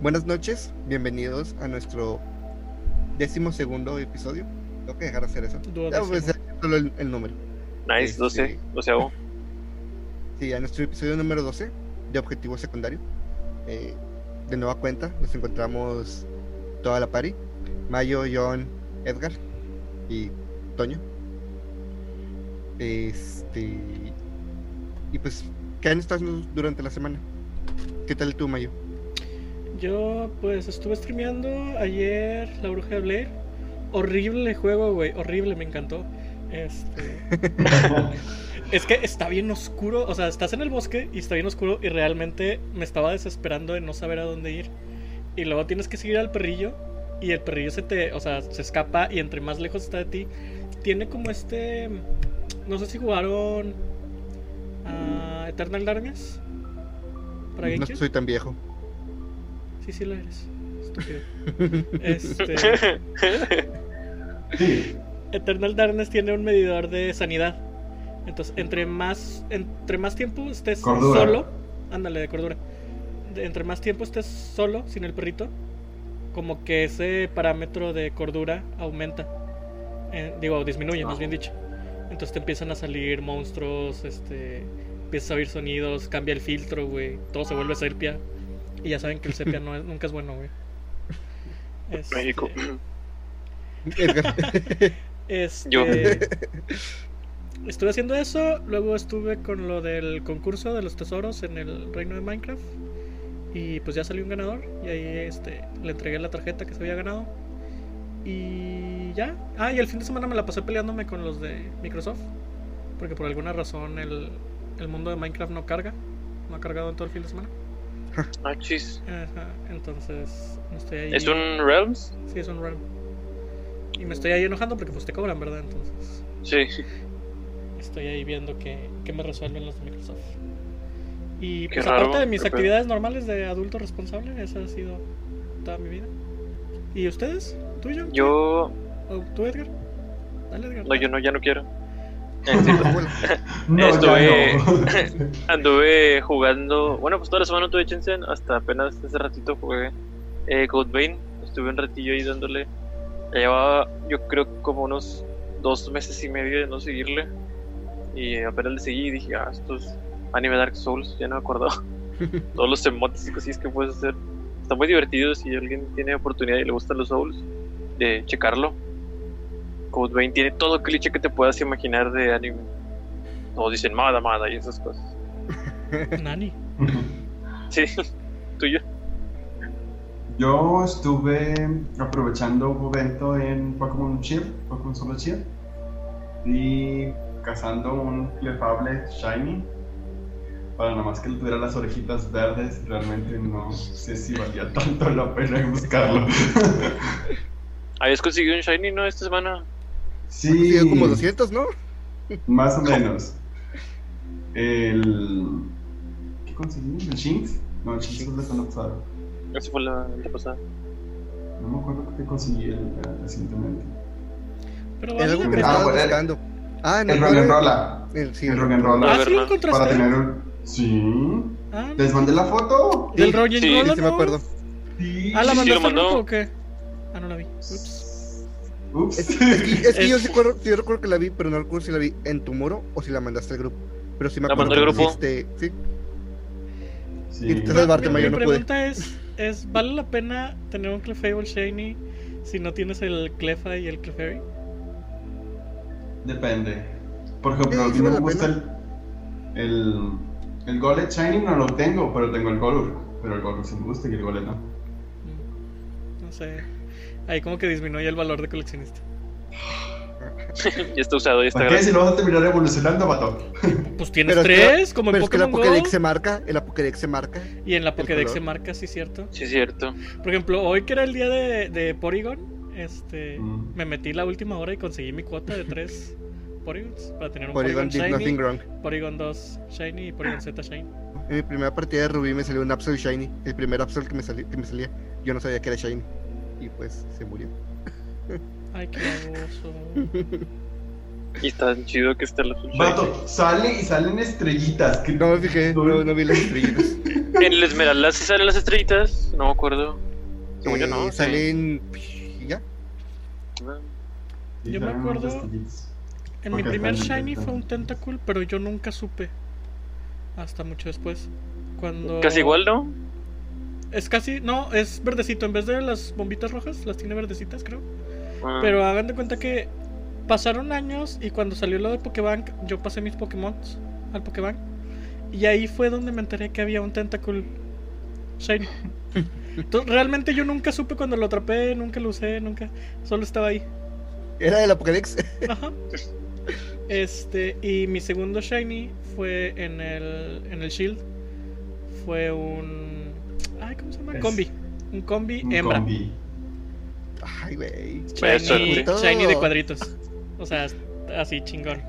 Buenas noches, bienvenidos a nuestro décimo segundo episodio. Tengo que dejar de hacer eso. Ya Duodécimo. voy a hacer solo el, el número. Nice, Este, 12, 12 hago. Sí, a nuestro episodio número 12 de Objetivo Secundario. Eh, de nueva cuenta, nos encontramos toda la party. Mayo, John, Edgar y Toño. Este. Y pues, ¿qué han estado durante la semana? ¿Qué tal tú, Mayo? Yo pues estuve streameando ayer La Bruja de Blair. Horrible juego, güey. Horrible, me encantó. Este. es que está bien oscuro. O sea, estás en el bosque y está bien oscuro. Y realmente me estaba desesperando de no saber a dónde ir. Y luego tienes que seguir al perrillo. Y el perrillo se te. O sea, se escapa. Y entre más lejos está de ti. Tiene como este. No sé si jugaron. a Eternal Darkness. Para No GameCube. soy tan viejo. Sí, sí lo eres. Estúpido. Este, Eternal Darkness tiene un medidor de sanidad. Entonces, entre más, entre más tiempo estés Cordura. solo, ándale de cordura. De- entre más tiempo estés solo, sin el perrito, como que ese parámetro de cordura aumenta. Eh, digo, disminuye, más bien dicho. Entonces te empiezan a salir monstruos, este, empiezas a oír sonidos, cambia el filtro, güey. Todo se vuelve sepia. Y ya saben que el sepia no es- nunca es bueno, güey. Este, México. Edgar. Este, Yo. Estuve haciendo eso, luego estuve con lo del concurso de los tesoros en el reino de Minecraft. Y pues ya salió un ganador. Y ahí este, le entregué la tarjeta que se había ganado. Y ya. Ah, y el fin de semana me la pasé peleándome con los de Microsoft. Porque por alguna razón el, el mundo de Minecraft no carga. No ha cargado en todo el fin de semana. Ah, chis. Ajá, entonces me estoy ahí. ¿Es un Realms? Sí, es un realm. Y me estoy ahí enojando porque pues te cobran, ¿verdad? Entonces Sí. estoy ahí viendo que, que me resuelven los de Microsoft. Y Qué pues raro, aparte de mis actividades normales de adulto responsable, esa ha sido toda mi vida. ¿Y ustedes? ¿Tú, John? Yo. ¿O tú, Edgar? Dale, Edgar. No, yo no, ya no quiero. Sí, Abuela. no, Estuve- no. Anduve jugando. Bueno, pues toda la semana no tuve chance. Hasta apenas hace ratito jugué eh, Code Vein. Estuve un ratillo ahí dándole. Ya llevaba, yo creo, como unos dos meses y medio de no seguirle. Y apenas le seguí y dije, ah, esto es anime Dark Souls. Ya no me acordaba. Todos los emotes y cosillas que puedes hacer. Están muy divertidos. Si alguien tiene oportunidad y le gustan los Souls, de checarlo. Code Vein tiene todo el cliché que te puedas imaginar de anime. Todos dicen Mada Mada y esas cosas. Nani. Sí, tuyo. Yo estuve aprovechando un evento en Pokémon Shield, Pokémon Solo Shield, y cazando un clefable Shiny. Para nada más que le tuviera las orejitas verdes, realmente no sé si valía tanto la pena buscarlo. Habías conseguido un Shiny, ¿no? Esta semana. Sí, como 200, ¿no? más o menos. El. ¿Qué conseguí? ¿El Shinx? No, el Shinx fue la semana pasada. Esa fue la pasada. No me acuerdo qué conseguí el, el- recientemente. Pero algo que. Ah, buscando. Ah, no. El Rock and Rolla. el- sí, El Rock and Rolla. Ah, sí lo encontraste. Para tener un... Sí. Ah, ¿Les mandé la foto? ¿Del Sí, Roger sí, Roller, Sí, me no? acuerdo. Sí. Ah, ¿la Sí, mandaste lo al mandó. grupo o qué? Ah, no la vi. Ups. Ups. Es, es que, es que yo sí recuerdo, sí recuerdo que la vi, pero no recuerdo si la vi en tu muro o si la mandaste al grupo. Pero sí me La acuerdo. mandó al que grupo. dijiste- sí. Sí. Y te salvarte, Mi- Mayo, Mi no pude. pregunta es, es, ¿vale la pena tener un Clefable Shiny si no tienes el Clefa y el Clefairy? Depende. Por ejemplo, a mí me la gusta el, el. El Golem Shiny no lo tengo, pero tengo el Golur. Pero el Golur sí me gusta y el Golem no. No sé. Ahí como que disminuye el valor de coleccionista. ya está usado, ya está ¿Para qué? Si lo vas a terminar evolucionando, vato. Pues tienes Pero es que la- tres, como en es que la Pokémon Pokédex Go. se marca, en la Pokédex se marca. Y en la Pokédex se marca, sí, cierto. Sí, es cierto. Por ejemplo, hoy que era el día de, de Porygon, este, Mm. me metí la última hora y conseguí mi cuota de tres Porygons para tener un Porygon Porygon, did Shiny, nothing wrong. Porygon 2 Shiny y Porygon Z Shiny. En mi primera partida de Rubí me salió un Absol Shiny. El primer Absol que me, sali- que me salía. Yo no sabía que era Shiny. Y pues se murió. Ay, qué baboso. Y está tan chido que esté el azul shiny. Vato, sale y salen estrellitas. que- No me fijé, no, no vi las estrellitas. En el Esmeralda sí salen las estrellitas, no me acuerdo. Según yo Eh, no. sí. Salen. ¿Ya? y Yo me acuerdo-. En mi primer Shiny fue un Tentacool, pero yo nunca supe. Hasta mucho después. Cuando. Casi igual, ¿no? Es casi. No, es verdecito. En vez de las bombitas rojas, las tiene verdecitas, creo. Ah, Pero hagan de cuenta que pasaron años y cuando salió lo de Pokébank, yo pasé mis Pokémon al Pokébank. Y ahí fue donde me enteré que había un Tentacool Shiny. Entonces, realmente yo nunca supe cuando lo atrapé, nunca lo usé, nunca. Solo estaba ahí. Era de la Pokédex. Ajá. Este, y mi segundo Shiny fue en el, en el Shield. Fue un. Ay, ¿cómo se llama? Es- Combi. Un combi Un hembra. combi. Ay, güey. Shiny, shiny de cuadritos. O sea, así chingón.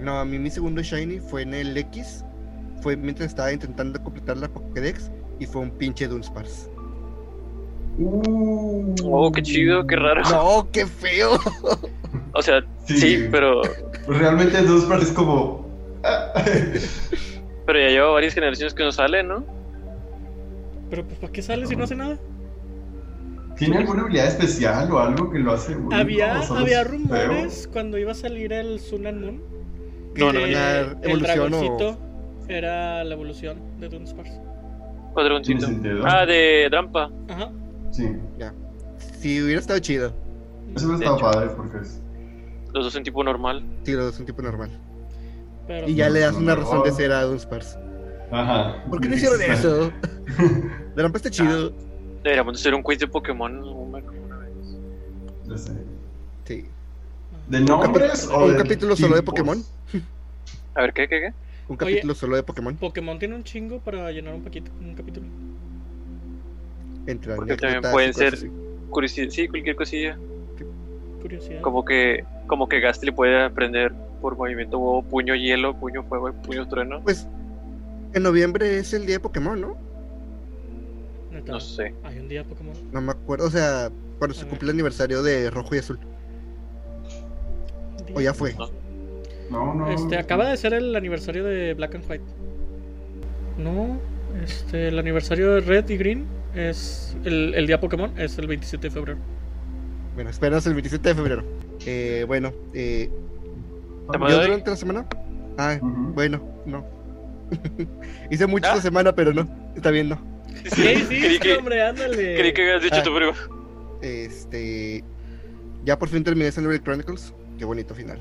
No, a mí mi segundo Shiny fue en el X. Fue mientras estaba intentando completar la Pokédex. Y fue un pinche Dunsparce. Uh. Oh, qué chido, qué raro. No, qué feo. O sea, Sí. sí, pero, realmente Dunsparce es como. ah, pero ya lleva varias generaciones que no sale, ¿no? Pero pues ¿para qué sale si no hace nada? ¿Tiene alguna habilidad especial o algo que lo hace único? Había, ¿O solo había es rumores cuando iba a salir el Sun and Moon. No, que no, el evolución o. dragoncito era la evolución de Dunsparce. Cuadroncito. ¿Tiene sentido? Ah, de Drampa. Ajá. Sí. Si hubiera estado chido. Eso hubiera estado padre porque es. Los dos en tipo normal. Sí, lo es un tipo normal. Pero Y ya no, le das no, una no. razón de ser a Dunsparce. Ajá. ¿Por qué no hicieron eso? Drampa está chido. Deberíamos hacer un quiz de Pokémon una una vez. Sé. Sí. ¿De nombres o un de capítulo solo de? Pokémon. A ver, ¿qué, qué, qué? Un capítulo solo de Pokémon. Pokémon tiene un chingo para llenar un, paquito, un capítulo. Entre Porque también pueden ser- así. Curiosidad, sí, cualquier cosilla. Curiosidad. Como que, como que Gastly puede aprender por movimiento huevo, puño hielo, puño fuego y puño trueno. Pues en noviembre es el día de Pokémon, ¿no? Neta, No sé. Hay un día Pokémon. No me acuerdo. O sea, cuando se cumple el aniversario de Rojo y Azul. O ya fue. No. No, no. Este, acaba de ser el aniversario de Black and White. No, este, el aniversario de Red y Green es el, el día Pokémon, es el 27 de febrero. Bueno, espéranos el 27 de febrero. Eh, bueno, eh, ¿yo doy? durante la semana? Ah, bueno, no. Hice mucho ¿Ah? esta semana, pero no. Está bien, no. ¿Qué creí, hiciste, que, hombre? Ándale. creí que habías dicho Ah. tú, pero Este. Ya por fin terminé Xenoblade Chronicles. Qué bonito final.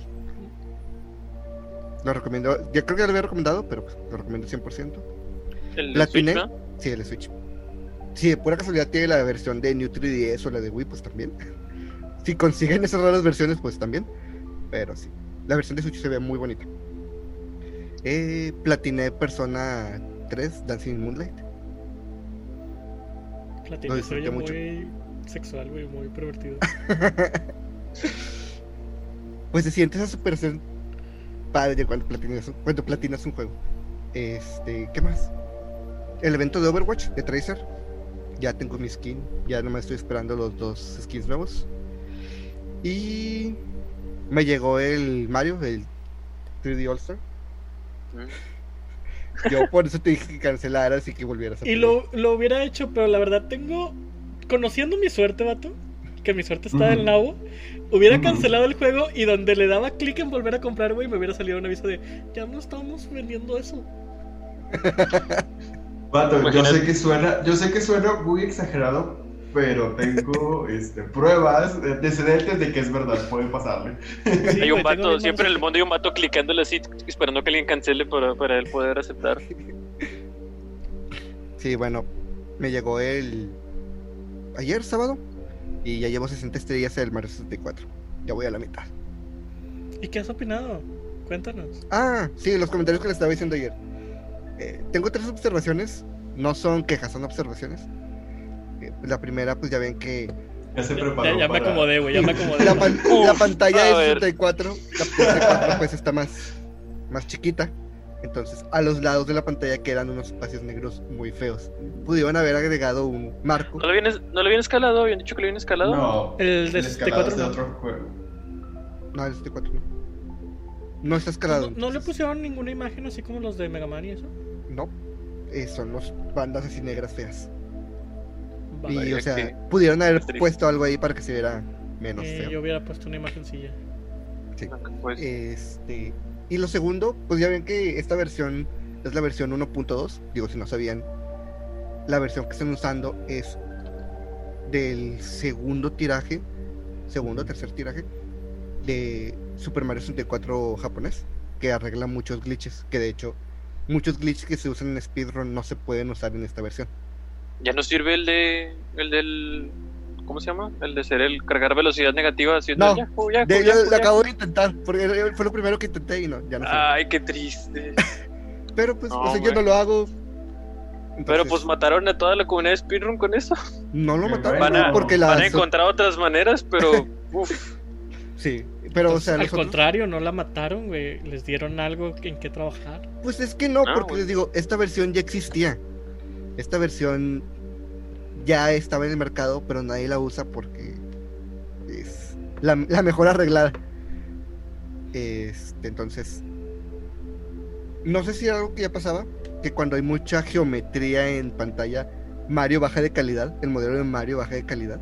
Lo recomiendo. Ya creo que ya lo había recomendado, pero pues, lo recomiendo 100%. el Platiné. Switch, ¿no? Sí, el de Switch. Si de pura casualidad tiene la versión de New 3DS o la de Wii, pues también. Si consiguen esas raras versiones, pues también. Pero sí. La versión de Switch se ve muy bonita. Eh, platiné Persona 3, Dancing in Moonlight. Se disfruté oye mucho. muy sexual, güey, muy pervertido. pues se siente esa superación padre cuando platinas, cuando platinas un juego. Este, ¿qué más? El evento de Overwatch de Tracer. Ya tengo mi skin. Ya nomás estoy esperando los dos skins nuevos. Y me llegó el Mario, el 3D All Star. Yo por eso te dije que cancelaras y que volvieras a Y lo, lo hubiera hecho, pero la verdad tengo. Conociendo mi suerte, vato, que mi suerte está del nabo, hubiera cancelado el juego y donde le daba clic en volver a comprar, güey, me hubiera salido un aviso de ya no estamos vendiendo eso. Vato, yo sé que suena, yo sé que suena muy exagerado, pero tengo este, pruebas, eh, antecedentes de que es verdad, puede pasarle. Sí, hay un vato, siempre en el mundo hay un vato clicándole así, esperando que alguien cancele para, para él poder aceptar. Sí, bueno, me llegó el ayer sábado y ya llevo 60 estrellas del Mario 64. Ya voy a la mitad. ¿Y qué has opinado? Cuéntanos. Ah, sí, los comentarios que les estaba diciendo ayer. Eh, tengo tres observaciones, no son quejas, son observaciones. La primera, pues ya ven que Ya se preparó. ya me para- acomodé, güey, ya me acomodé. la, pan- Uf, la pantalla de ver. 64, la 64 pues está más, más chiquita. Entonces, a los lados de la pantalla quedan unos espacios negros muy feos. Pudieron haber agregado un marco. ¿No lo habían, no lo habían escalado? ¿Habían dicho que lo habían escalado? No, El de el escalado es de 64 no. otro juego. No, el 64 no. No está escalado. ¿No, no le pusieron ninguna imagen así como los de Mega Man y eso? No. Eh, son los bandas así negras feas. Y, o sea, que- pudieron haber puesto algo ahí para que se viera menos Eh, feo. yo hubiera puesto una imagencilla. Sí. Pues, Este. Y lo segundo, pues ya ven que esta versión es la versión 1.2. Digo, si no sabían, la versión que están usando es del segundo tiraje, segundo o tercer tiraje de Super Mario 64 japonés, que arregla muchos glitches. Que de hecho, muchos glitches que se usan en speedrun no se pueden usar en esta versión. Ya no sirve el de. El del. ¿Cómo se llama? El de ser el cargar velocidad negativa haciendo No, Yahoo, De, Yahoo, lo, acabo de intentar, porque fue lo primero que intenté y no, ya no. Ay, qué triste. Pero pues, no, o sea, yo no lo hago. Pero Entonces, pues mataron a toda la comunidad de speedrun con eso. no lo Qué mataron Van a, porque van a la encontrar otras maneras, pero. Uf. Sí, pero o sea, Al nosotros- contrario, no la mataron, güey. Les dieron algo en que trabajar. pues es que no, Ah, porque bueno. les digo, esta versión ya existía. Esta versión ya estaba en el mercado, pero nadie la usa porque es la, la mejor arreglada. Este, entonces, no sé si era algo que ya pasaba, que cuando hay mucha geometría en pantalla, Mario baja de calidad, el modelo de Mario baja de calidad.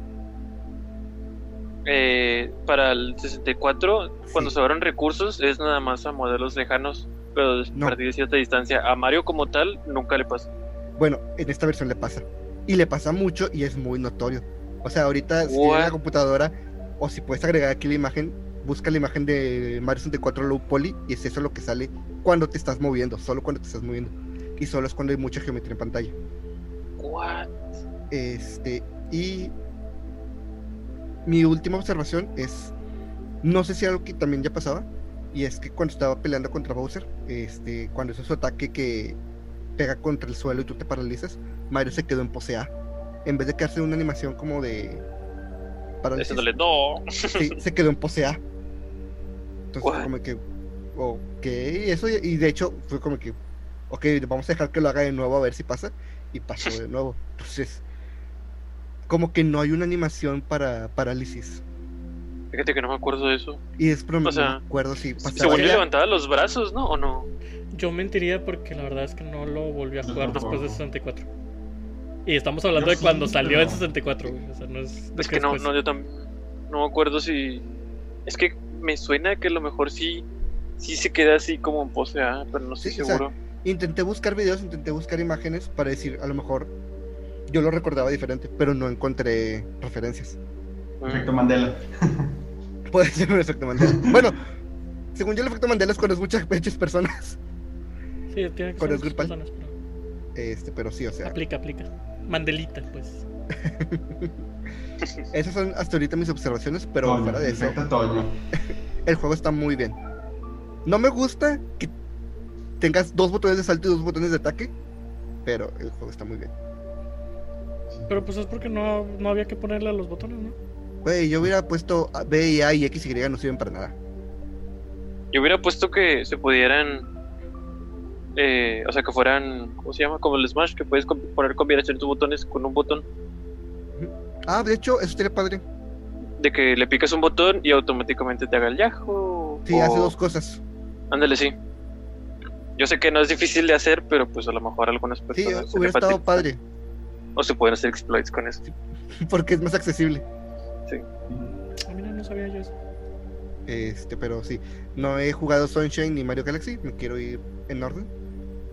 Eh, para el 64, cuando Sí. sobran recursos, es nada más a modelos lejanos, pero a No. partir de cierta distancia. A Mario como tal, nunca le pasa. Bueno, en esta versión le pasa. Y le pasa mucho y es muy notorio. O sea, ahorita si tienes la computadora o si puedes agregar aquí la imagen, busca la imagen de Mario 64 Low Poly y es eso lo que sale cuando te estás moviendo, solo cuando te estás moviendo. Y solo es cuando hay mucha geometría en pantalla. What? Este, y mi última observación es, no sé si algo que también ya pasaba, y es que cuando estaba peleando contra Bowser, este, cuando hizo su ataque que pega contra el suelo y tú te paralizas, Mario se quedó en pose A. En vez de quedarse en una animación como de parálisis, no. sí, se quedó en pose A. Entonces What? como que, ok, eso, y de hecho fue como que, ok, vamos a dejar que lo haga de nuevo a ver si pasa, y pasó de nuevo. Entonces, como que no hay una animación para parálisis. Fíjate que no me acuerdo de eso. Y es pero O no sea, me acuerdo si pasaba. Según yo levantaba los brazos, ¿no? ¿O no? Yo mentiría porque la verdad es que no lo volví a jugar después de tampoco. 64. Y estamos hablando Yo de cuando sí, salió en pero- 64, güey. O sea, no es. de Es que no, no, yo también. No me acuerdo si. Es que me suena que a lo mejor sí. Sí se queda así como en pose A, pero no estoy Sí, o sea, seguro. Intenté buscar videos, intenté buscar imágenes para decir, a lo mejor yo lo recordaba diferente, pero no encontré referencias. Mm. Efecto Mandela. Puede ser un efecto Mandela. bueno, según yo el efecto Mandela es cuando es muchas muchas personas. Sí, tiene que Con ser el grupal. personas, pero Este, pero sí, o sea, Aplica, aplica. Mandelita, pues. esas son hasta ahorita mis observaciones, pero Toño, fuera de eso, Toño. el juego está muy bien. No me gusta que tengas dos botones de salto y dos botones de ataque, pero el juego está muy bien. Pero pues es porque no, no había que ponerle a los botones, ¿no? Güey, yo hubiera puesto B y A y X y Y no sirven para nada. Yo hubiera puesto que se pudieran. Eh, o sea, que fueran. ¿Cómo se llama? Como el Smash, que puedes poner combinaciones de botones con un botón. Ah, de hecho, eso estaría padre. De que le picas un botón y automáticamente te haga el Yahoo. Sí, o- hace dos cosas. Ándale, sí. Yo sé que no es difícil de hacer, pero pues a lo mejor a algunas Sí, personas. le hubiera estado padre, O se pueden hacer exploits con eso. porque es más accesible. Ah, mira, no sabía yo eso. Este, pero sí, no he jugado Sunshine ni Mario Galaxy, me quiero ir en orden.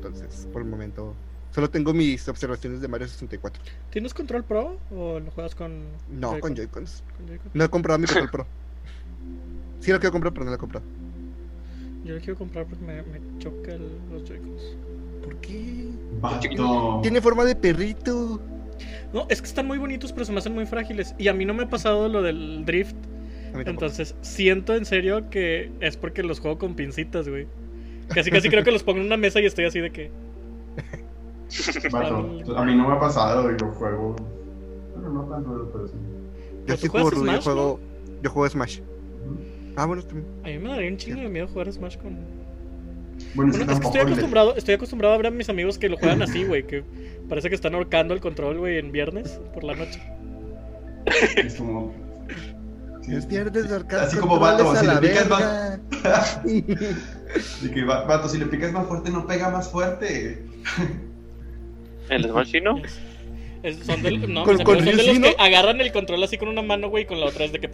Entonces, por el momento, solo tengo mis observaciones de Mario 64. ¿Tienes control pro o lo juegas con. No, con Joy-Con? Joy-Cons. Con Joy-Con? No he comprado mi control Pro. Sí lo quiero comprar, pero no lo he comprado. Yo lo quiero comprar porque me, me choca el- los Joy-Cons. ¿Por qué? Vato. Tiene forma de perrito. No, es que están muy bonitos, pero se me hacen muy frágiles. Y a mí no me ha pasado lo del drift. Entonces, siento en serio que es porque los juego con pincitas, güey. Casi, casi creo que los pongo en una mesa y estoy así de que. Vato, A mí no me ha pasado, yo juego. Bueno, no tan duro, pero sí. yo ¿Pero sí juego yo Smash, juego, yo juego Smash. Ah, bueno, también. A mí me daría un chingo de miedo jugar Smash con. Bueno, Bueno, es que estoy acostumbrado, estoy acostumbrado a ver a mis amigos que lo juegan así, güey. Que parece que están ahorcando el control, güey, en viernes por la noche. Es como. Despiertes arcade Así como a si la le picas. De que, va- vato, si le picas más fuerte, no pega más fuerte. El Smash. Es- son de, no, Con- son de los ¿sí, que agarran el control así con una mano, güey, y con la otra es de que.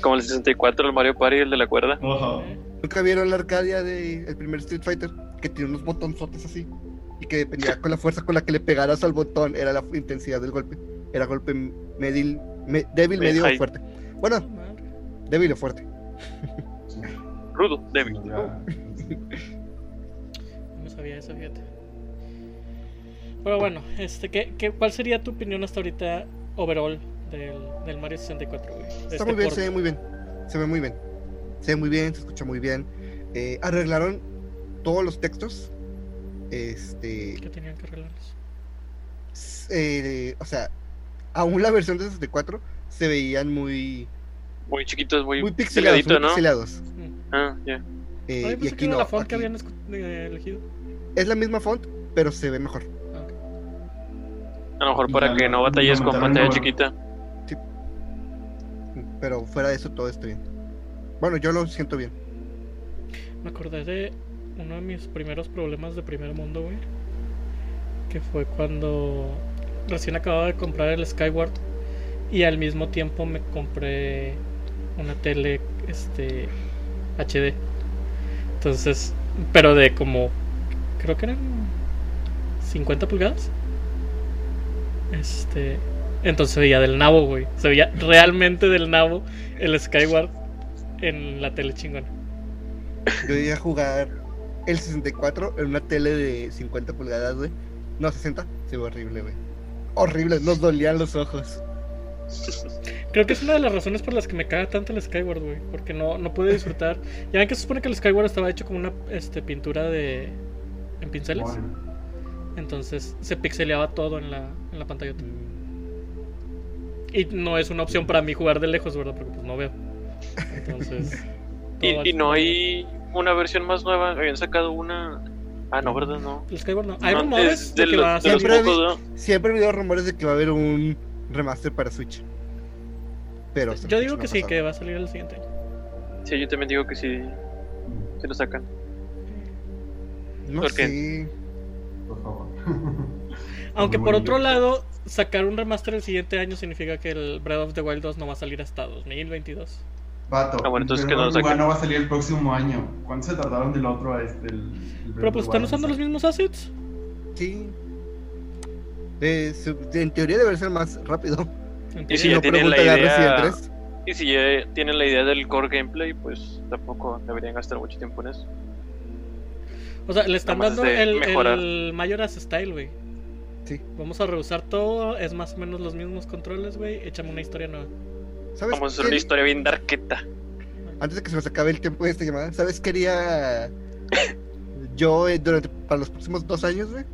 Como el 64, el Mario Party, el de la cuerda. ¿Nunca vieron la Arcadia del el primer Street Fighter? Que tiene unos botonzotes así. Y que dependía con la fuerza con la que le pegaras al botón, era la intensidad del golpe. Era golpe medil, me- débil, Me- medio o fuerte. Bueno, débil o fuerte. Sí. Rudo, débil. Ya. No sabía eso, fíjate. Pero bueno, este, ¿qué, qué, cuál sería tu opinión hasta ahorita overall del, del Mario 64, güey? De Está este muy bien, se ve muy bien. Se ve muy bien. Se ve muy bien, se escucha muy bien. Eh, arreglaron todos los textos. Este. ¿Qué tenían que arreglarlos? eh, o sea, aún la versión de 64 se veían muy. Muy chiquitos, muy, Muy pixelados. muy ¿no? pixelados. Ah, ya. Eh, y aquí no. la font que habían eh, elegido. Es la misma font, pero se ve mejor. A lo mejor Y para que no batalles con pantalla chiquita. Pero fuera de eso, todo está bien. Bueno, yo lo siento bien. Me acordé de uno de mis primeros problemas de primer mundo, güey. Que fue cuando recién acababa de comprar el Skyward y al mismo tiempo me compré una tele este HD. Entonces, pero de como creo que eran 50 pulgadas. Este, entonces se veía del nabo, güey. Se veía realmente del nabo el Skyward en la tele chingona. Yo iba a jugar el 64 en una tele de 50 pulgadas, güey. No, 60. Se ve horrible, güey. Horrible, nos dolían los ojos. Creo que es una de las razones por las que me caga tanto el Skyward, güey. Porque no, no pude disfrutar. Ya ven que se supone que el Skyward estaba hecho como una este, pintura de. en pinceles. Bueno, Entonces se pixeleaba todo en la, en la pantalla. Y no es una opción para mí jugar de lejos, ¿verdad? Porque pues no veo. Entonces. Y, y no hay una versión más nueva. Habían sacado una. Ah, no, ¿verdad? No. El Skyward no. Hay No, rumores es de de, que los- va a de. Siempre ¿no? Siempre he habido rumores de que va a haber un remaster para Switch. Pero la Yo digo que sí, que va a salir el siguiente año. Sí, yo también digo que sí. Se lo sacan. No ¿Por qué? por favor. Aunque por otro lado, sacar un remaster el siguiente año significa que el Breath of the Wild 2 no va a salir hasta 2022. Vato, Ah, bueno, entonces que no lo no va a salir el próximo año. ¿Cuánto se tardaron del otro a este? El, el Breath Pero pues the están usando los mismos assets. Sí. De- en teoría debe ser más rápido. Y si ya no, tienen la idea- Resident 3. Y si ya tienen la idea del core gameplay, pues tampoco deberían gastar mucho tiempo en eso. O sea, le están dando el, el Majora's Style, güey. Sí. Vamos a rehusar todo, es más o menos los mismos controles, güey. Échame una historia nueva. ¿Sabes Vamos a hacer qué? una historia bien darketa. Antes de que se nos acabe el tiempo de esta llamada, ¿sabes qué haría yo eh, durante para los próximos dos años, güey?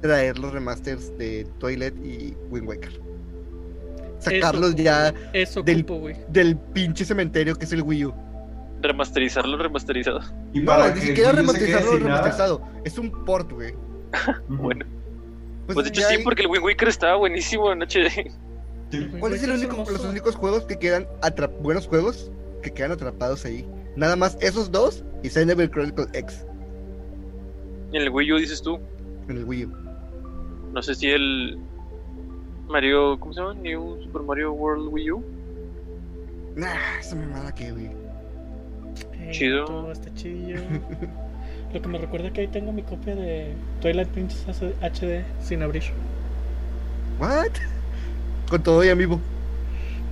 Traer los remasters de Toilet y Wind Waker. Sacarlos Eso- ya Eso Del- ocupo, del pinche cementerio que es el Wii U. Remasterizarlo, remasterizado. Y No, para ni que siquiera remasterizarlo nada- remasterizado. Es un port, güey. Bueno, pues de hecho sí, hay- porque el Wind Waker estaba buenísimo en HD. ¿Cuál es el único, los únicos juegos que quedan buenos juegos que quedan atrapados ahí? Nada más esos dos y Xenoblade Chronicle X En el Wii U dices tú. en el Wii U. No sé si el Mario, ¿cómo se llama? New Super Mario World Wii U. Nah, esa mamada que, güey. Eh, Chido. Todo está chido. Lo que me recuerda que ahí tengo mi copia de Twilight Princess HD sin abrir. ¿What? Con todo y amiibo.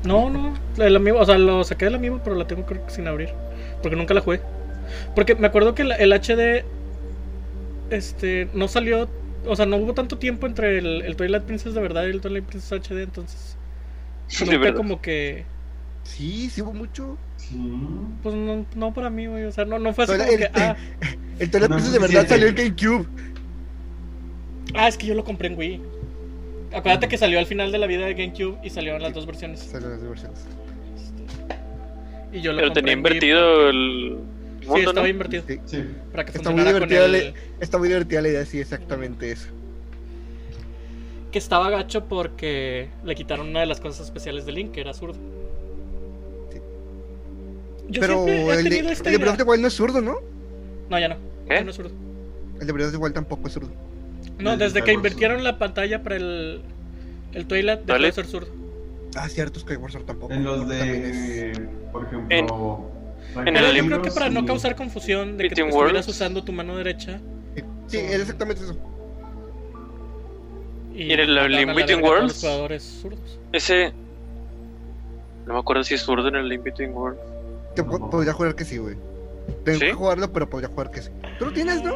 No, no, el amiibo, o sea, lo saqué del amiibo, pero la tengo creo que sin abrir. Porque nunca la jugué. Porque me acuerdo que la- el HD este no salió, o sea, no hubo tanto tiempo entre el, el Twilight Princess de verdad y el Twilight Princess HD, entonces verdad. como que Sí, sí hubo mucho. Sí. pues no, no para mí, güey, o sea, no, no fue así Pero como el- que ah, El Twilight No Princess de verdad salió en GameCube. ah, es que yo lo compré en Wii. Acuérdate que salió al final de la vida de GameCube y salieron las dos versiones. Salieron las dos versiones. Y yo lo Pero compré tenía en Wii invertido el Sí, mundo, estaba ¿no? invertido. Sí. Sí. Para que Está muy divertida, el... la, está muy divertida la idea, sí, exactamente eso. que estaba gacho porque le quitaron una de las cosas especiales de Link, que era zurdo. Sí. Yo Pero siempre he el de, el de Breath of the Wild no es zurdo, ¿no? No, ya no. No es zurdo. El de Breath of the Wild tampoco es zurdo. No, El desde que invirtieron la pantalla para el, el Twilight, dejó de ser zurdo. Ah, cierto, Skyward Sword tampoco. En los de, por ejemplo, en Pero yo creo que para no causar confusión de que Between estuvieras usando tu mano derecha Sí, es exactamente eso. y, ¿Y en el todos Worlds? los jugadores zurdos. Ese. No me acuerdo si es zurdo en el Between Worlds. Te po- podría jugar que sí, güey. Tengo ¿Sí? que jugarlo, pero podría jugar que sí. Tú lo tienes, ¿no?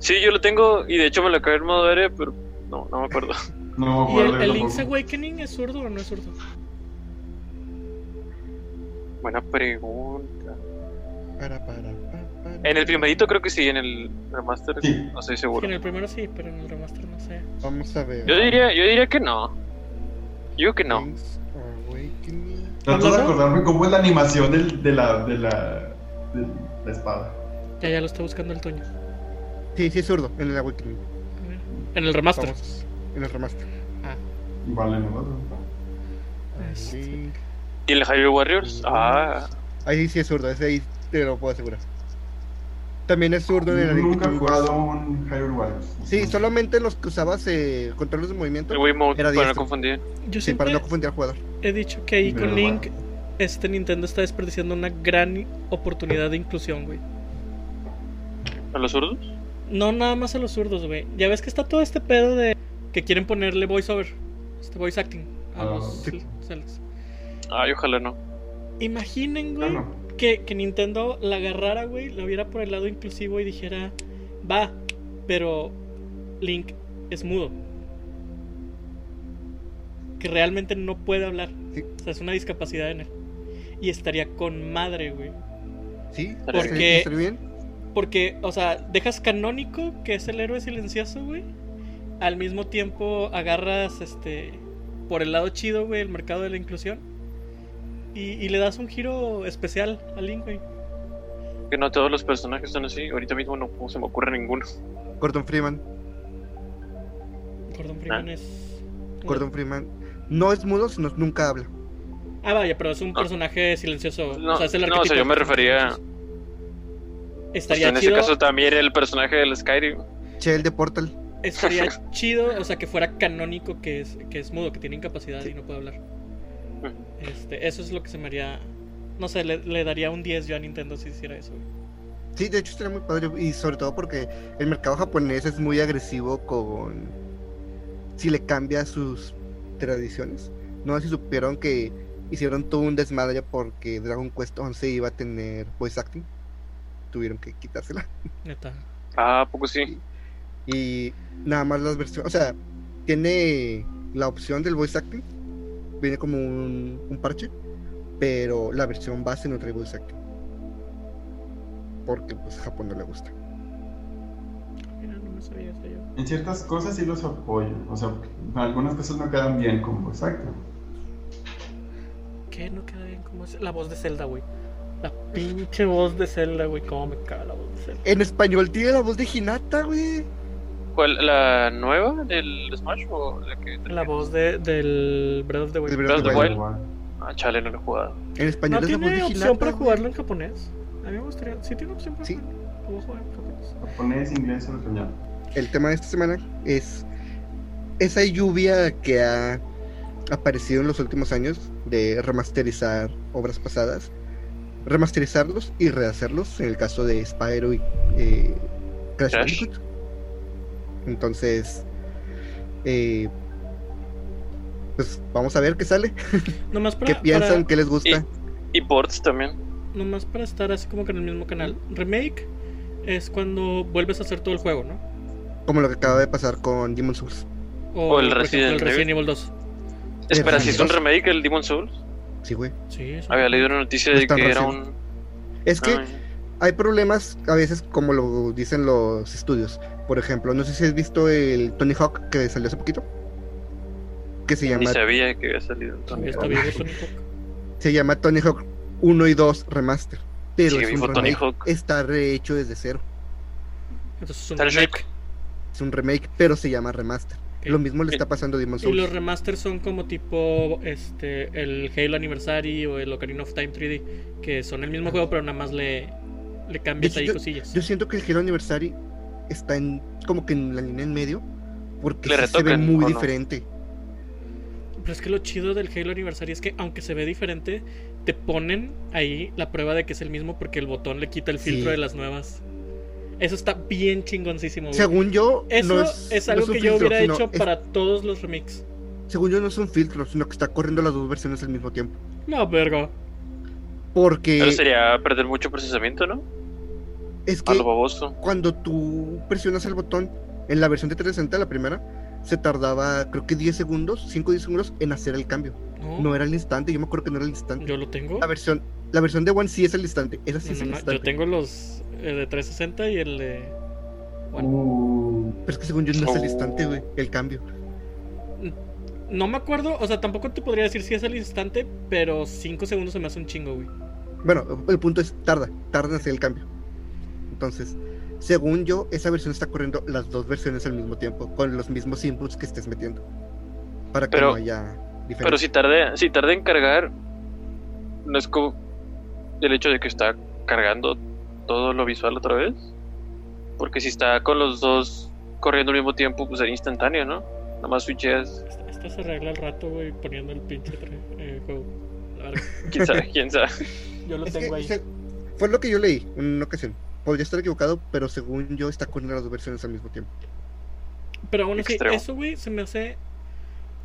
Sí, yo lo tengo y de hecho me lo acabé en modo aéreo, pero no, no me acuerdo. No, ¿Y el, el. Link's Awakening es zurdo o no es zurdo? Buena pregunta. Para, para, pa, para. En el primerito creo que sí, en el remaster Sí. no estoy Sí, seguro. en el primero sí, pero en el remaster no sé. Vamos a ver. Yo diría, yo diría que no. Yo que no. Trato de acordarme cómo es la animación del- de, la, de, la, de la espada. Ya, ya lo está buscando el Toño. Sí, sí es zurdo, en el Awakening. En el remaster. Vamos, en el remaster. Ah, Vale, ¿no? Este. ¿Y el Hyrule Warriors? Ah, Ahí sí es zurdo, ese ahí te lo puedo asegurar. También es zurdo en el Nunca he jugado un Hyrule Warriors. Sí, solamente los que usabas eh, controles de movimiento. el Wiimote, Era para no confundir. yo Sí, para no confundir al jugador. he dicho que ahí con Link, bueno. este Nintendo está desperdiciando una gran oportunidad de inclusión, güey. ¿A los zurdos? No nada más a los zurdos, güey. Ya ves que está todo este pedo de que quieren ponerle voiceover, este voice acting a Ah, los sí. Ay, ojalá no. Imaginen, Ah, güey, no. que, que Nintendo la agarrara, güey, la viera por el lado inclusivo y dijera, va, pero Link es mudo. Que realmente no puede hablar. Sí. O sea, es una discapacidad en él. Y estaría con madre, güey. Sí, Porque- estaría bien. Porque, o sea, dejas canónico, que es el héroe silencioso, güey. Al mismo tiempo agarras, este, por el lado chido, güey, el mercado de la inclusión. Y, y le das un giro especial a Link, güey. Que no todos los personajes son así. Ahorita mismo no se me ocurre ninguno. Gordon Freeman. Gordon Freeman es... Gordon Freeman no es mudo, sino nunca habla. Ah, vaya, pero es un No. personaje silencioso. No, o sea, es el no, o sea, yo me refería- silencioso. Pues Estaría en ese chido, caso también el personaje del Skyrim. Shell de Portal. estaría chido, o sea, que fuera canónico que es, que es mudo, que tiene incapacidad y no puede hablar. Este, eso es lo que se me haría... No sé, le, le daría un 10 yo a Nintendo si hiciera eso. Sí, de hecho estaría muy padre. Y sobre todo porque el mercado japonés es muy agresivo con. Si le cambia sus tradiciones. No sé si supieron que hicieron todo un desmadre porque Dragon Quest 11 iba a tener voice acting. Tuvieron que quitársela. Neta. Ah, ¿a poco sí. Y nada más las versiones. O sea, tiene la opción del voice acting. Viene como un, un parche. Pero la versión base no trae voice acting. Porque pues a Japón no le gusta. Mira, no me sabía eso yo. En ciertas cosas sí los apoyo. O sea, algunas cosas no quedan bien como exacto. ¿Qué? No queda bien como es la voz de Zelda, güey. La pinche voz de Zelda, güey. Cómo me caga la voz de Zelda. En español tiene la voz de Hinata, güey. ¿Cuál? ¿La nueva del Smash o la que La voz de, del Breath of the Wild. Breath of the Wild. Ah, chale, no lo he jugado. En español ¿No es la voz tiene opción para güey. jugarlo en japonés? A mí me gustaría. ¿Sí tiene opción para Sí. jugarlo? En japonés. Japonés, inglés o español. El tema de esta semana es esa lluvia que ha aparecido en los últimos años de remasterizar obras pasadas, remasterizarlos y rehacerlos, en el caso de Spyro y eh, Crash Crash. Bandicoot. Entonces, eh, pues vamos a ver qué sale, Nomás para, qué piensan, para- qué les gusta. Y ports también. nomás para estar así como que en el mismo canal. Remake es cuando vuelves a hacer todo el juego, ¿no? Como lo que acaba de pasar con Demon Souls. O el ejemplo, Resident el Resident Evil 2. Espera, si es un remake el Demon Souls. Sí, güey. Sí, Había leído una noticia No de que era un. Es que Ay, hay problemas a veces como lo dicen los estudios. Por ejemplo, no sé si has visto el Tony Hawk que salió hace poquito. Que se ni llama, sabía que había salido. Tony Hawk. vivo Tony Hawk. se llama Tony Hawk 1 y 2 Remaster. Pero Sigue es vivo un Tony remake. Hawk. Está rehecho desde cero. Entonces es un remake. Es un remake, pero se llama Remaster. Lo mismo le está pasando a Demon Y Souls. los remasters son como tipo este el Halo Anniversary o el Ocarina of Time 3D, que son el mismo juego, pero nada más le, le cambias ahí hecho, cosillas. Yo siento que el Hero Anniversary está en como que en la línea en medio. Porque Le se ve muy diferente. Pero es que lo chido del Halo Anniversary es que aunque se ve diferente, te ponen ahí la prueba de que es el mismo porque el botón le quita el Sí. filtro de las nuevas. Eso está bien chingoncísimo. güey. Según yo, Eso no es, es, no algo es que yo hubiera hecho es- para todos los remix. Según yo, no es un filtro, sino que está corriendo las dos versiones al mismo tiempo. No, verga. Porque Pero sería perder mucho procesamiento, ¿no? Es que baboso. cuando tú presionas el botón en la versión de 360, la primera, se tardaba creo que 10 segundos, 5 o 10 segundos en hacer el cambio. No, No era al instante, yo me acuerdo que no era al instante. yo lo tengo. La versión, la versión de One sí es al instante, esa sí No, es no, instante. Yo tengo los eh, de 360 y el de. Bueno, Uh, Pero es que según yo no es Oh. instante, güey, el cambio. no me acuerdo, o sea, tampoco te podría decir si es al instante, pero 5 segundos se me hace un chingo, güey. Bueno, el punto es, tarda, tarda en hacer el cambio. Entonces, según yo, esa versión está corriendo las dos versiones al mismo tiempo, con los mismos inputs que estés metiendo. Para que Pero- no haya diferencia. Pero si tarde, si tarde en cargar, no es como el hecho de que está cargando todo lo visual otra vez. Porque si está con los dos corriendo al mismo tiempo, pues sería instantáneo, ¿no? Nada más switcheas. Esto, esto se arregla al rato, güey, poniendo el pinche eh, juego. ¿Quién sabe? ¿Quién sabe? Yo lo Es tengo que, ahí. se- fue lo que yo leí en una ocasión. Podría estar equivocado, pero según yo está corriendo las dos versiones al mismo tiempo. Pero aún así, Extremo. eso, güey, se me hace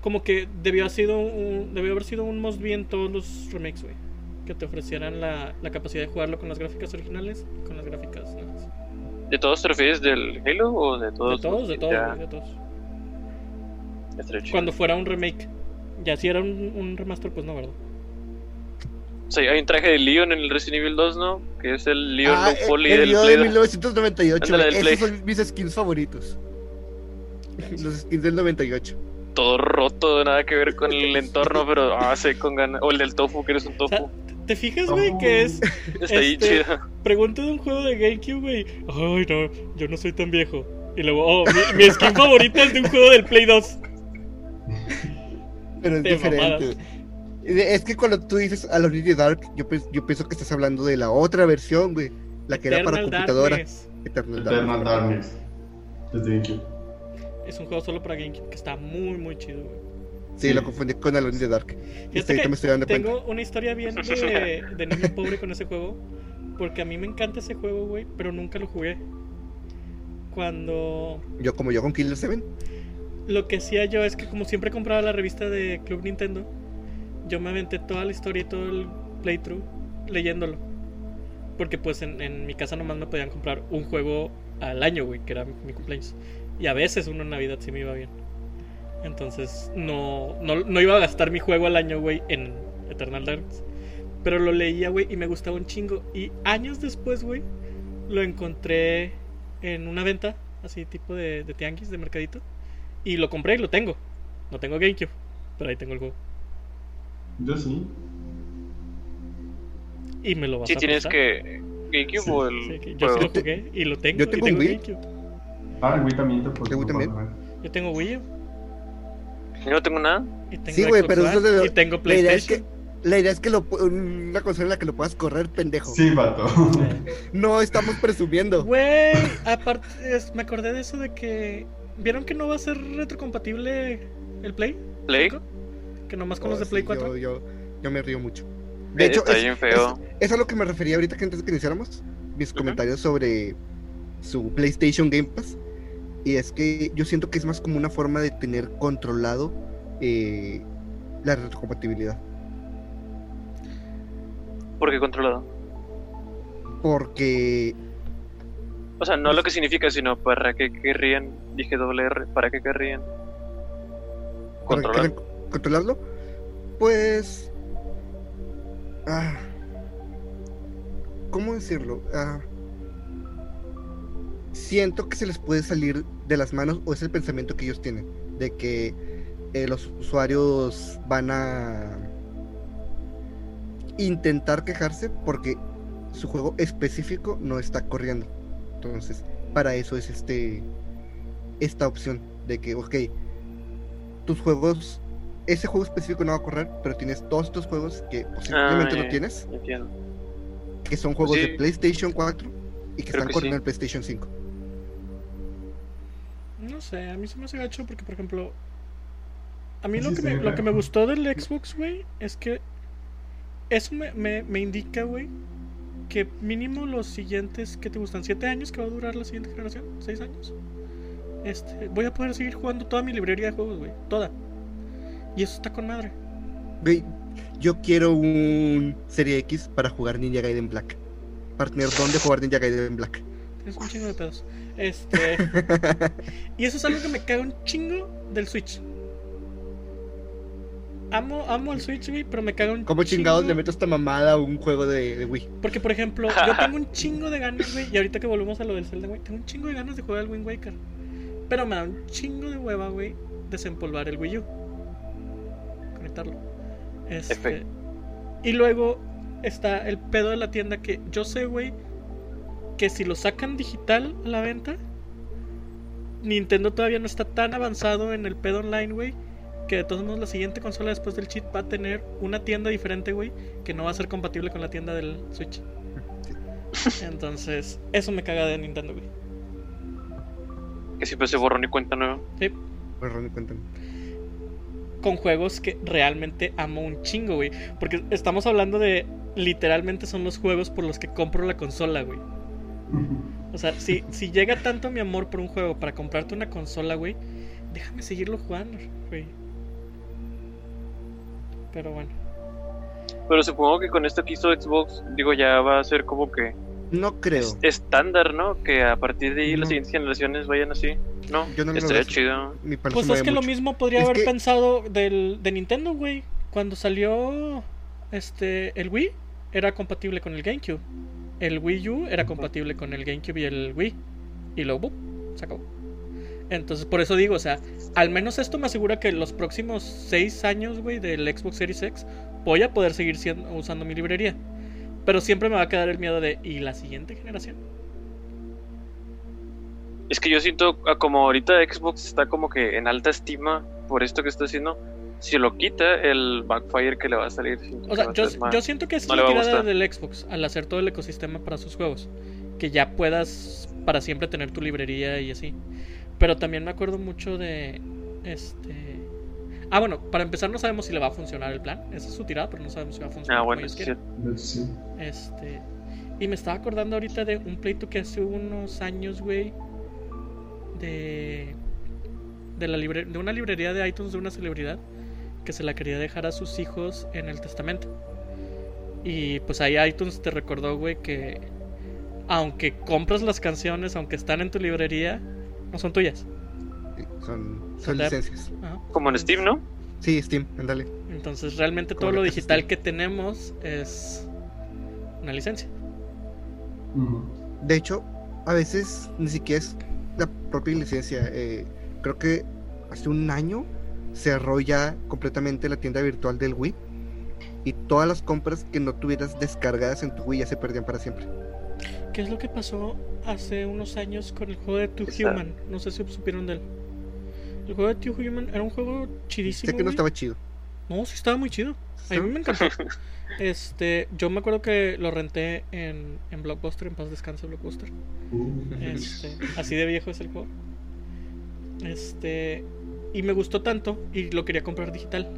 como que debió haber sido un, debió haber sido un must be en todos los remakes, güey. Que te ofrecieran la, la capacidad de jugarlo con las gráficas originales y con las gráficas nuevas. ¿De todos te refieres del Halo o de todos? De todos, de todos, Ya, de todos. Cuando fuera un remake. Ya si era un, un remaster, pues no, ¿verdad? Sea, hay un traje de Leon en el Resident Evil 2, ¿no? Que es el Leon Ah, low poly el, el del video Play de dos. 1998. Ándale, güey, del Esos Play. son mis skins favoritos. Los skins del 98. Todo roto, nada que ver con el entorno, pero ah, sé con ganas. O el del tofu, que eres un O sea, tofu. ¿te fijas, güey? Que es Está ahí este- chido. pregunta de un juego de GameCube, güey. Ay, no, yo no soy tan viejo. Y luego, oh, mi, mi skin favorita es de un juego del Play 2. Pero es Te diferente. mamadas. Es que cuando tú dices a la Unity Dark, yo, pienso que estás hablando de la otra versión, güey. La que era para computadora. Darkness. Eternal Eternal Darkness. GameCube. Es un juego solo para GameCube que está muy, muy chido, güey. Sí, lo confundí con Alone in the Dark. Este, que me estoy dando cuenta. Tengo una historia bien de, de niño pobre con ese juego. Porque a mí me encanta ese juego, güey, pero nunca lo jugué. Cuando Yo como yo con Killer 7. lo que hacía yo es que como siempre compraba la revista de Club Nintendo, yo me aventé toda la historia y todo el playthrough leyéndolo. Porque pues en, mi casa nomás me podían comprar un juego al año, güey, que era mi, mi cumpleaños. Y a veces uno en Navidad sí me iba bien. Entonces no, no, no iba a gastar mi juego al año, güey, en Eternal Darkness. Pero lo leía, güey, y me gustaba un chingo. Y años después, güey, lo encontré en una venta, así tipo de, de tianguis, de mercadito. Y lo compré y lo tengo. No tengo GameCube, pero ahí tengo el juego. Yo sí. Y me lo vas Si a tienes que. ¿GameCube Sí. o el Sí, yo sí lo jugué y lo tengo. Yo tengo Wii. GameCube. Ah, el Wii también te puedo ¿El Wii también? Yo tengo Wii U, Yo no tengo nada. y tengo Sí, güey, pero eso de- y tengo La idea es PlayStation. que, la idea es que lo, una consola en la que lo puedas correr, pendejo. Sí, vato. No estamos presumiendo. Güey, aparte, es- me acordé de eso de que. ¿Vieron que no va a ser retrocompatible el Play? Play. ¿Cinco? Que nomás con Oh, los de Play sí, 4. Yo, yo, yo me río mucho. De Eh, hecho, está es, bien feo. es- es a lo que me refería ahorita que antes de que iniciáramos. Mis comentarios sobre su PlayStation Game Pass. Y es que yo siento que es más como una forma de tener controlado eh, la retrocompatibilidad. ¿Por qué controlado? Porque O sea, no lo que significa, sino para qué querrían. Dije doble R. ¿Para qué querrían? ¿Para Controlar. Controlarlo? Pues. ah, ¿Cómo decirlo? Ah, siento que se les puede salir de las manos, o es el pensamiento que ellos tienen, de que eh, los usuarios van a intentar quejarse porque su juego específico no está corriendo. Entonces, para eso es este esta opción de que, ok, tus juegos, ese juego específico no va a correr, pero tienes todos estos juegos que posiblemente Ah, no ya, tienes, Entiendo. que son juegos Sí. de PlayStation 4 y que Creo están que corriendo sí. en PlayStation 5. No sé, a mí se me hace gacho porque, por ejemplo, a mí Sí, lo, que sí, me, lo que me gustó del Xbox, güey, es que eso me, me, me indica, güey, que mínimo los siguientes, ¿qué te gustan? ¿Siete años que va a durar la siguiente generación? ¿Seis años? Este, voy a poder seguir jugando toda mi librería de juegos, güey, toda. Y eso está con madre. Güey, yo quiero un Serie X para jugar Ninja Gaiden Black. Para tener dónde jugar Ninja Gaiden Black. Tienes un chingo de pedos. Este, y eso es algo que me caga un chingo del Switch. Amo, amo el Switch, güey, pero me caga un ¿Cómo chingados chingo- le meto esta mamada a un juego de, de Wii? Porque, por ejemplo, yo tengo un chingo de ganas, güey. Y ahorita que volvemos a lo del Zelda, güey, tengo un chingo de ganas de jugar al Wind Waker. Pero me da un chingo de hueva, güey, desempolvar el Wii U. Conectarlo. Este, y luego está el pedo de la tienda que yo sé, güey, que si lo sacan digital a la venta, Nintendo todavía no está tan avanzado en el pedo online, güey. Que de todos modos la siguiente consola después del cheat va a tener una tienda diferente, güey, que no va a ser compatible con la tienda del Switch. Entonces, eso me caga de Nintendo, güey. Que siempre se borró ni cuenta nueva. Sí, Ronnie, cuéntame. Con juegos que realmente amo un chingo, güey. Porque estamos hablando de literalmente son los juegos por los que compro la consola, güey. O sea, si, si llega tanto mi amor por un juego para comprarte una consola, güey, déjame seguirlo jugando, güey. Pero bueno. Pero supongo que con esto que hizo Xbox, digo, ya va a ser como que No creo. es- estándar, ¿no? Que a partir de ahí No. las siguientes generaciones vayan así. No, Yo no me lo estaría chido. Pues es que lo mismo podría Es haber que- pensado del, de Nintendo, güey. Cuando salió este el Wii, era compatible con el GameCube. El Wii U era compatible con el GameCube y el Wii. Y luego, se acabó. Entonces, por eso digo, o sea, al menos esto me asegura que los próximos 6 años, güey, del Xbox Series X, voy a poder seguir siendo, usando mi librería. Pero siempre me va a quedar el miedo de, ¿y la siguiente generación? Es que yo siento ah, como ahorita Xbox está como que en alta estima por esto que está haciendo. Si lo quita, el backfire que le va a salir. O sea, yo, yo siento que no es le la tirada del Xbox al hacer todo el ecosistema para sus juegos. Que ya puedas para siempre tener tu librería y así. Pero también me acuerdo mucho de. Este. Ah, bueno, para empezar, no sabemos si le va a funcionar el plan. Esa es su tirada, pero no sabemos si va a funcionar. Ah, como bueno, ellos sí, quieren. Sí. Este. Y me estaba acordando ahorita de un pleito que hace unos años, güey. De. De, la libre, de una librería de iTunes de una celebridad. Que se la quería dejar a sus hijos en el testamento. Y pues ahí iTunes te recordó, güey, que. Aunque compras las canciones, aunque están en tu librería, no son tuyas. Son, licencias. Ajá. Como en Steam, ¿no? Sí, Steam, ándale. Entonces realmente todo lo digital Steam. que tenemos es una licencia. De hecho, a veces ni siquiera es la propia licencia. eh, creo que hace un año cerró ya completamente la tienda virtual del Wii. Y todas las compras que no tuvieras descargadas en tu Wii ya se perdían para siempre. ¿Qué es lo que pasó hace unos años con el juego de Two Human? No sé si supieron de él. El juego de Two Human era un juego chidísimo. sé que no güey. estaba chido. No, sí estaba muy chido. A mí me encantó. Este, yo me acuerdo que lo renté en, en Blockbuster, en paz descanse Blockbuster. Este, así de viejo es el juego. Este, y me gustó tanto y lo quería comprar digital.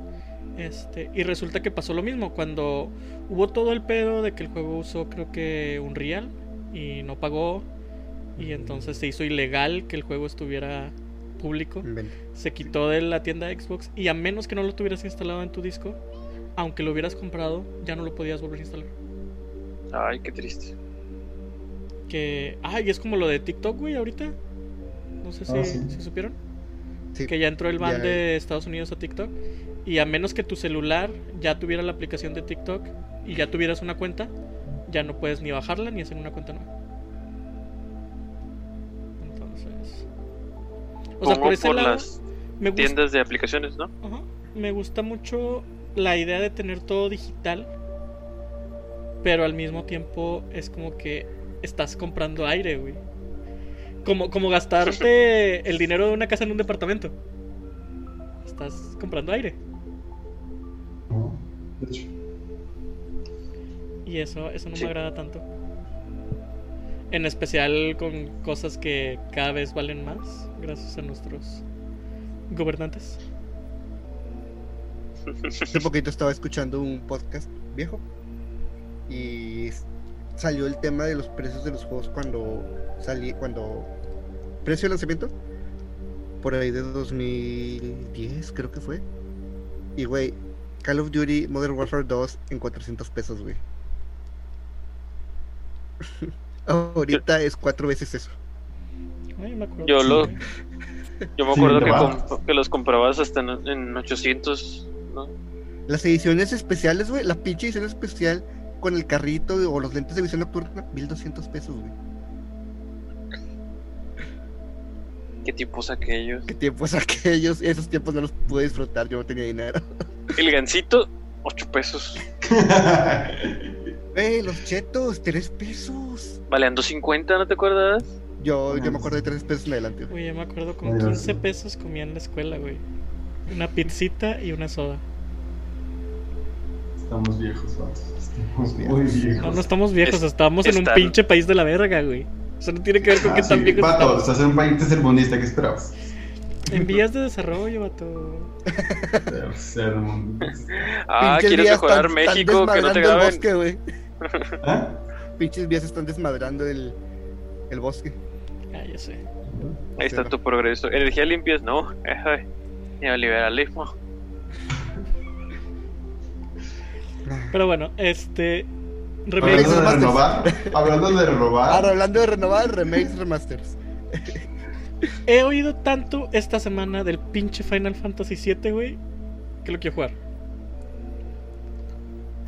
Este, y resulta que pasó lo mismo cuando hubo todo el pedo de que el juego usó creo que un real y no pagó y entonces se hizo ilegal que el juego estuviera público. Inventa. Se quitó de la tienda de Xbox y a menos que no lo tuvieras instalado en tu disco, aunque lo hubieras comprado, ya no lo podías volver a instalar. Ay, qué triste. Que, ah, y es como lo de TikTok, güey, ahorita. No sé si, sí. si supieron. Sí. Que ya entró el ban Ya- de Estados Unidos a TikTok. Y a menos que tu celular ya tuviera la aplicación de TikTok y ya tuvieras una cuenta, ya no puedes ni bajarla ni hacer una cuenta nueva. O sea, por ese por lado, las me gusta, tiendas de aplicaciones, ¿no? ajá, me gusta mucho la idea de tener todo digital. Pero al mismo tiempo es como que estás comprando aire, güey. Como, como gastarte el dinero de una casa en un departamento. Estás comprando aire. Hecho. Y eso, eso no Sí. me agrada tanto. En especial con cosas que cada vez valen más gracias a nuestros gobernantes. Hace poquito estaba escuchando un podcast viejo y salió el tema de los precios de los juegos cuando salí, cuando precio de lanzamiento por ahí de 2010 creo que fue. Y güey, Call of Duty Modern Warfare 2 en 400 pesos, güey. Ahorita es cuatro veces eso. Ay, me acuerdo. Yo lo- Yo me acuerdo que, va. comp- que los comprabas hasta en, en 800, ¿no? Las ediciones especiales, güey, la pinche edición especial con el carrito o los lentes de visión nocturna, 1200 pesos, güey. ¿Qué tipos aquellos? ¿Qué tiempos aquellos? Esos tiempos no los pude disfrutar, yo no tenía dinero. El gancito, 8 pesos. Güey, los chetos, 3 pesos. Valen 250, ¿no te acuerdas? Yo, yo me acuerdo de 3 pesos en adelante. güey. Yo me acuerdo con Ay, 15 sí. pesos comía en la escuela, güey. Una pizzita y una soda. Estamos viejos, vatos. Estamos Viejos. muy viejos. No, no estamos viejos, Es- estábamos en un pinche país de la verga, güey. Eso no tiene que ver con Ah, qué tan viejos vato, estamos. estás en un país tercermundista, ¿qué esperabas? En vías de desarrollo, vato. Tercermundista. Ah, ¿quieres mejorar México? están Que no te graben. ¿Ah? Pinches vías están desmadrando el, el bosque. Ah, ya sé. Ahí está tu progreso. Energía limpias, no. Ay, Neoliberalismo. Pero bueno, este. Remakes. Hablando de renovar, hablando de Ahora, renovar, hablando de renovar, remakes, remasters. He oído tanto esta semana del pinche Final Fantasy VII, güey, que lo quiero jugar.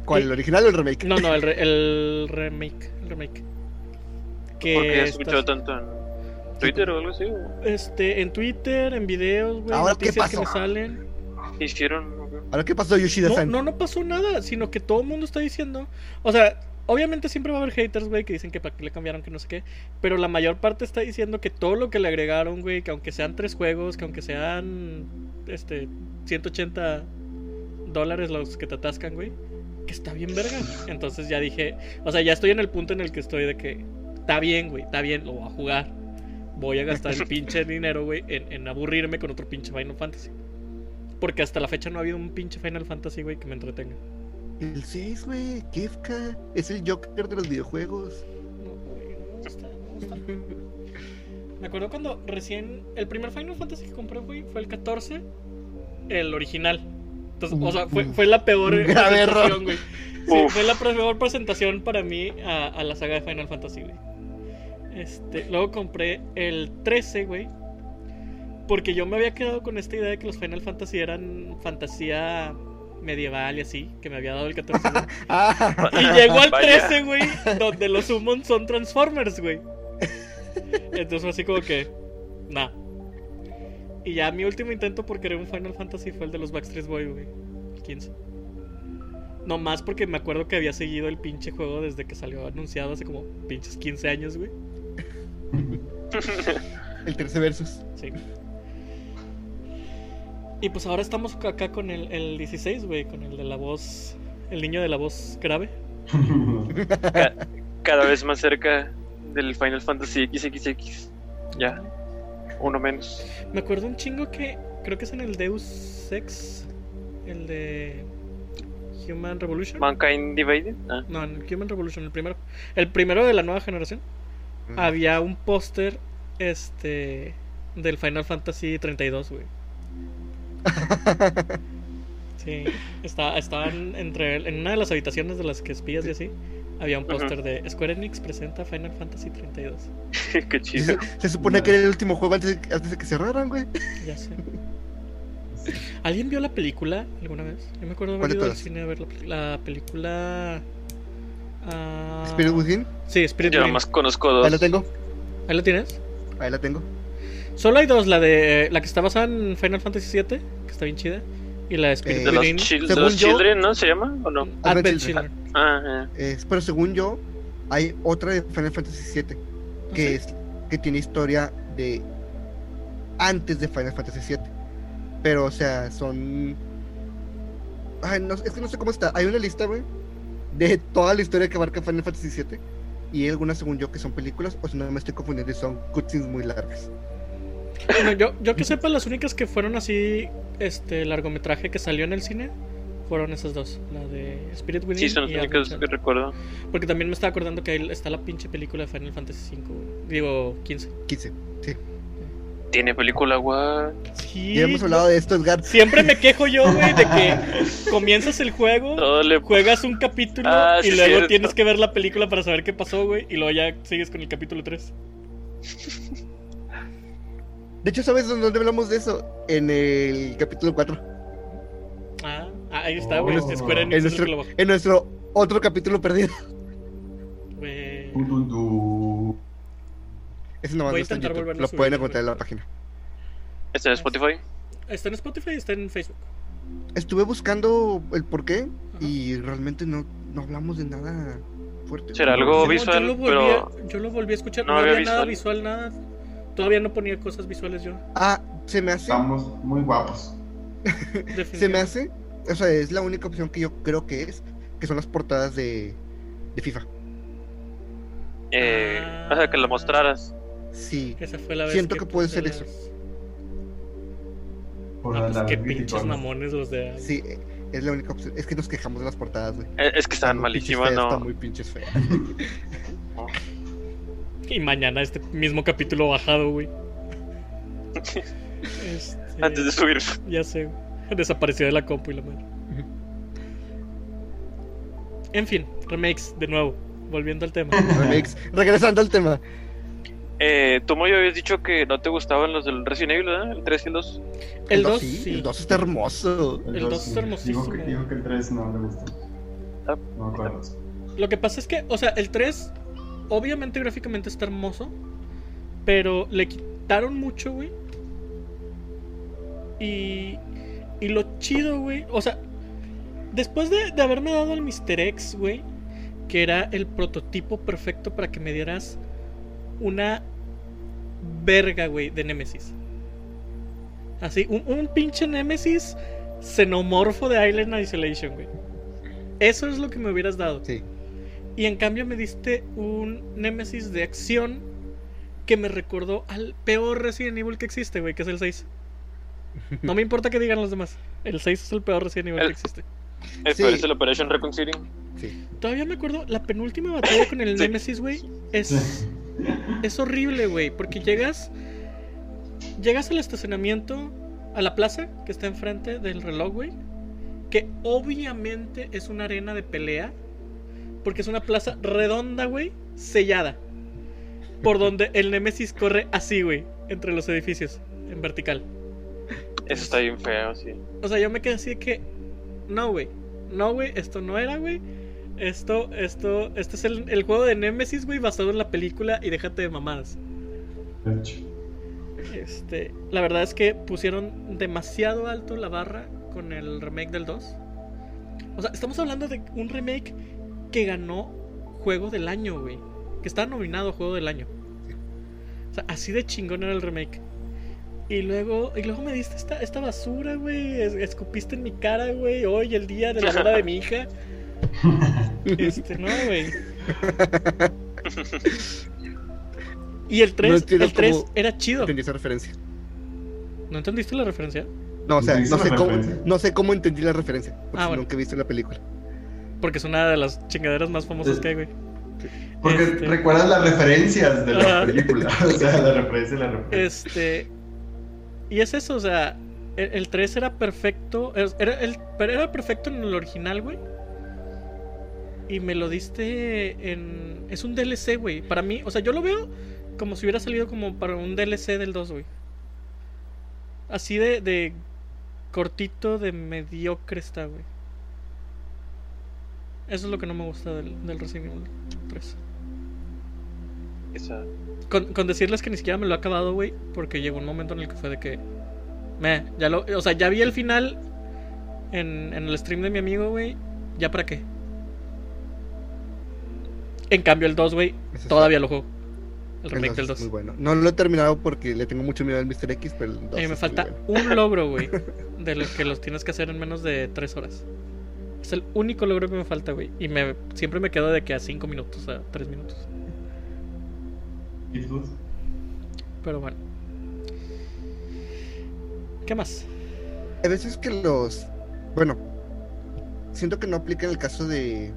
¿Cuál, el original o el remake? No, no, el, re- el remake. El remake. Que Porque has está- escuchado tanto en Twitter o algo así. ¿o? este, en Twitter, en videos, güey, ¿Ahora qué noticias que pasó? me salen. ¿Qué hicieron? ¿Ahora qué pasó, No, Yoshida-san? no, no pasó nada, sino que todo el mundo está diciendo. O sea, obviamente siempre va a haber haters, güey, que dicen que para qué le cambiaron, que no sé qué. Pero la mayor parte está diciendo que todo lo que le agregaron, güey, que aunque sean tres juegos, que aunque sean este 180 dólares los que te atascan, güey, que está bien verga. Entonces ya dije, o sea, ya estoy en el punto en el que estoy de que está bien, güey, está bien, lo voy a jugar. Voy a gastar el pinche dinero, güey, en, en aburrirme con otro pinche Final Fantasy. Porque hasta la fecha no ha habido un pinche Final Fantasy, güey, que me entretenga. El 6, güey, Kefka. Es el Joker de los videojuegos. No, güey, no me gusta, no me gusta. Me acuerdo cuando recién. El primer Final Fantasy que compré, güey, fue el 14, el original. Entonces, o sea, fue, fue la peor grave error. güey. Sí, Uf. fue la peor presentación para mí a, a la saga de Final Fantasy, güey. Este, luego compré el 13, güey. Porque yo me había quedado con esta idea de que los Final Fantasy eran fantasía medieval y así, que me había dado el 14. güey. Ah, Y llegó al Vaya. 13, güey, donde los summons son Transformers, güey. Entonces fue así como que, nah. Y ya mi último intento por querer un Final Fantasy fue el de los Backstreet Boys, güey. El 15. No más porque me acuerdo que había seguido el pinche juego desde que salió anunciado hace como pinches 15 años, güey. el 13 versus. Sí. Y pues ahora estamos acá con el, el 16, güey, con el de la voz, el niño de la voz grave. Ca- cada vez más cerca del Final Fantasy XXX. Ya, uno menos. Me acuerdo un chingo que creo que es en el Deus Ex, el de Human Revolution. Mankind Divided. Ah, No, en Human Revolution, el primero. El primero de la nueva generación. Había un póster este del Final Fantasy 32, güey. Sí, está, estaban entre en una de las habitaciones de las que espías y así. Había un póster de Square Enix presenta Final Fantasy 32. qué chido. Se, se supone que era el último juego antes de, antes de que cerraran, güey. Ya sé. ¿Alguien vio la película alguna vez? Yo me acuerdo de ¿Cuál haber de ido al cine a ver la, la película. ah, Spirit Within. Sí, Spirit Yo Within. nomás conozco Ahí dos. la tengo. ¿Ahí la tienes? Ahí la tengo. Solo hay dos: la de la que está basada en Final Fantasy VII, que está bien chida, y la de Spirit Eh, De los, chil- yo- Children, ¿no? ¿Se llama? ¿O no? Advent Advent Children. Ah, Es- pero según yo, hay otra de Final Fantasy VII que ¿Ah, sí? es que tiene historia de antes de Final Fantasy VII. Pero, o sea, son. Ay, no, es que no sé cómo está. Hay una lista, güey, de toda la historia que abarca Final Fantasy VII. Y hay algunas, según yo, que son películas, o si no me estoy confundiendo, y son cutscenes muy largas. Bueno, yo, yo que sepa, las únicas que fueron así, este largometraje que salió en el cine, fueron esas dos. La de Spirit Within Sí, son las y únicas que recuerdo. Porque también me estaba acordando que ahí está la pinche película de Final Fantasy V, güey. Digo, 15. 15. Sí. Tiene película, what? Sí. Ya hemos hablado de esto, Edgar. Siempre me quejo yo, güey, de que comienzas el juego, le juegas un capítulo Ah, y sí, luego cierto. tienes que ver la película para saber qué pasó, güey, y luego ya sigues con el capítulo 3. De hecho, ¿sabes dónde hablamos de eso? En el capítulo 4. Ah, ah, ahí está, güey. Oh. En el nuestro, lo en nuestro otro capítulo perdido. Güey. Du, du, du. Ese nomás no está en YouTube. Lo subir, pueden encontrar en la página. ¿Está en Spotify? Está en Spotify y está en Facebook. Estuve buscando el por qué Ajá. y realmente no, no hablamos de nada fuerte. ¿Será algo No, visual? yo, lo volví pero- a, yo lo volví a escuchar. no No, había había nada visual, nada. Todavía no ponía cosas visuales yo. Ah, se me hace. Estamos muy guapos. Se me hace. O sea, es la única opción que yo creo que es. Que son las portadas de, de FIFA. Eh, Ah. O sea, que la mostraras. Sí. Esa fue la vez Siento que puede ser las- eso. Por Ah, la pues qué pinches mamones los de. Sí, es la única opción. Es que nos quejamos de las portadas, güey. Eh, Es que están muy pinches malísimas, ¿no? Están muy pinches feas. Y mañana este mismo capítulo bajado, güey. Este, Antes de subir. Ya sé, güey. Desapareció de la compu y la madre. En fin, remakes, de nuevo. Volviendo al tema. Remakes. Regresando al tema. Eh, tú, Moyo, habías dicho que no te gustaban los del Resident Evil, ¿verdad? El 3 y el 2. El dos 2, sí, sí. El 2 está hermoso. El dos dos sí. está hermosísimo. Dijo que, dijo que el 3 no le gustó. Ah. No me acuerdo. Lo que pasa es que, o sea, el 3, obviamente gráficamente está hermoso, pero le quitaron mucho, güey. Y, y lo chido, güey, o sea, después de, de haberme dado el Mr. X, güey, que era el prototipo perfecto para que me dieras una verga, güey, de Nemesis. Así, un, un pinche Nemesis xenomorfo de Island Isolation, güey. Eso es lo que me hubieras dado. Sí. Y en cambio me diste un Nemesis de acción que me recordó al peor Resident Evil que existe, güey, que es el 6. No me importa que digan los demás. El 6 es el peor Resident Evil El- que existe. El Sí. peor es el Operation Reconciling. Sí. Todavía me acuerdo, la penúltima batalla con el Sí. Nemesis, güey, es, es horrible, güey, porque llegas llegas al estacionamiento, a la plaza que está enfrente del reloj, güey, que obviamente es una arena de pelea, porque es una plaza redonda, güey, sellada, por donde el Nemesis corre así, güey, entre los edificios, en vertical. Eso está bien feo, sí. O sea, yo me quedé así de que. No, güey. No, güey. Esto no era, güey. Esto, esto. Este es el, el juego de Nemesis, güey, basado en la película y déjate de mamadas. Este. La verdad es que pusieron demasiado alto la barra con el remake del 2. O sea, estamos hablando de un remake que ganó juego del año, güey. Que está nominado a juego del año. O sea, así de chingón era el remake. Y luego, y luego me diste esta, esta basura, güey. Es- Escupiste en mi cara, güey. Hoy, el día de la boda de mi hija. Este, no, güey. Y el 3, entiendo el 3 cómo era chido. Entendí esa referencia. ¿No entendiste la referencia? No, o sea, ¿Entendiste no sé, la cómo, referencia? no sé cómo entendí la referencia. Porque Ah, bueno. nunca he visto la película. Porque es una de las chingaderas más famosas que hay, güey. Porque Este- recuerdas las referencias de la película. O sea, la referencia la referencia. Este. Y es eso, o sea. El, el 3 era perfecto. Era, el, pero era perfecto en el original, güey. Y me lo diste en. Es un DLC, güey. Para mí, o sea, yo lo veo como si hubiera salido como para un DLC del 2, güey. Así de, de cortito, de mediocre está, güey. Eso es lo que no me gusta del, del Resident Evil 3. Esa- Con, con decirles que ni siquiera me lo he acabado, güey, porque llegó un momento en el que fue de que. Me, ya lo. O sea, ya vi el final en, en el stream de mi amigo, güey. ¿Ya para qué? En cambio, el 2, güey, todavía lo juego. El El remake 2 del es 2. muy bueno. No lo he terminado porque le tengo mucho miedo al Mr. X, pero el 2 A mí me falta bueno. un logro, güey. De lo que los tienes que hacer en menos de 3 horas. Es el único logro que me falta, güey. Y me, siempre me quedo de que a 5 minutos, a 3 minutos. Pero bueno. ¿Qué más? Hay veces que los. Bueno, siento que no aplica en el caso de.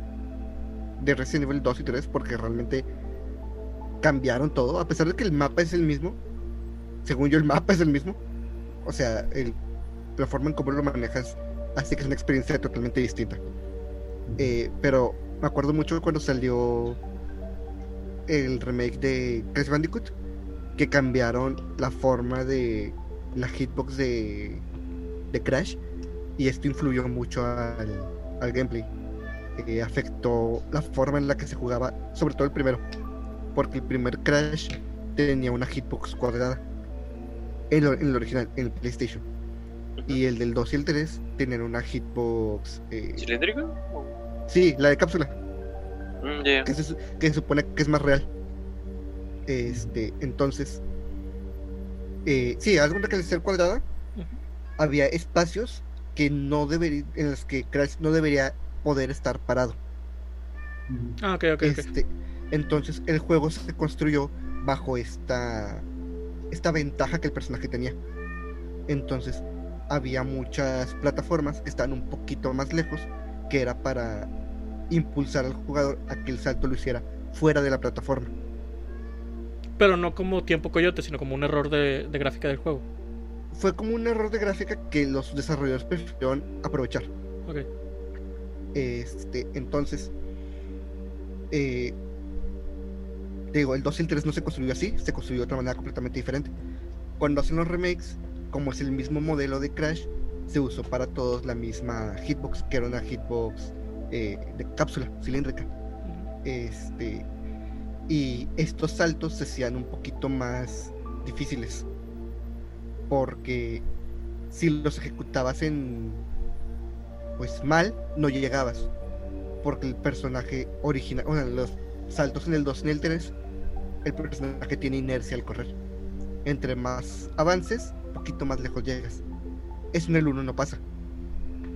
De Resident Evil 2 y 3 porque realmente cambiaron todo. A pesar de que el mapa es el mismo. Según yo, el mapa es el mismo. O sea, el, la forma en cómo lo manejas hace que es una experiencia totalmente distinta. Eh, pero me acuerdo mucho cuando salió el remake de Crash Bandicoot que cambiaron la forma de la hitbox de, de Crash y esto influyó mucho al, al gameplay. Eh, afectó la forma en la que se jugaba, sobre todo el primero, porque el primer Crash tenía una hitbox cuadrada en, lo- en el original, en el PlayStation, y el del 2 y el 3 tenían una hitbox. eh, ¿Cilíndrico? O- sí, la de cápsula Mm, que se, que se supone que es más real. Este, entonces, eh, sí, cuenta que al ser cuadrada había espacios que no debería, en los que Crash no debería poder estar parado. Ah, ok, ok, ok. Este, entonces el juego se construyó bajo esta esta ventaja que el personaje tenía. Entonces había muchas plataformas que estaban un poquito más lejos, que era para impulsar al jugador a que el salto lo hiciera fuera de la plataforma. Pero no como tiempo coyote, sino como un error de, de gráfica del juego. Fue como un error de gráfica que los desarrolladores prefirieron aprovechar. Ok. Este, entonces, eh, digo, el 2 y el 3 no se construyó así, se construyó de otra manera completamente diferente. Cuando hacen los remakes, como es el mismo modelo de Crash, se usó para todos la misma hitbox, que era una hitbox eh, de cápsula cilíndrica. Este, y estos saltos se hacían un poquito más difíciles. Porque si los ejecutabas en. Pues mal, no llegabas. Porque el personaje original. Bueno, los saltos en el 2 y en el 3, el personaje tiene inercia al correr. Entre más avances, poquito más lejos llegas. Eso en el 1 no pasa.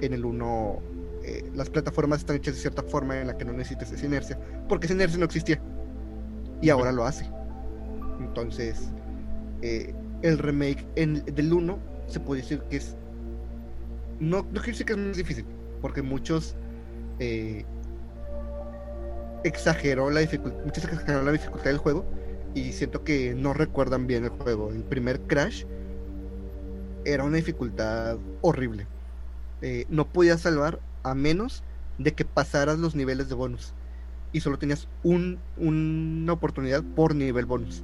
En el 1 eh, las plataformas están hechas de cierta forma en la que no necesitas esa inercia, porque esa inercia no existía. Y ahora lo hace. Entonces, eh, el remake en- del 1 se puede decir que es. No, no quiero decir que es más difícil, porque muchos eh, exageró la dificultad, muchos exageraron la dificultad del juego y siento que no recuerdan bien el juego. El primer Crash era una dificultad horrible. Eh, no podías salvar a menos de que pasaras los niveles de bonus. Y solo tenías un, una oportunidad por nivel bonus.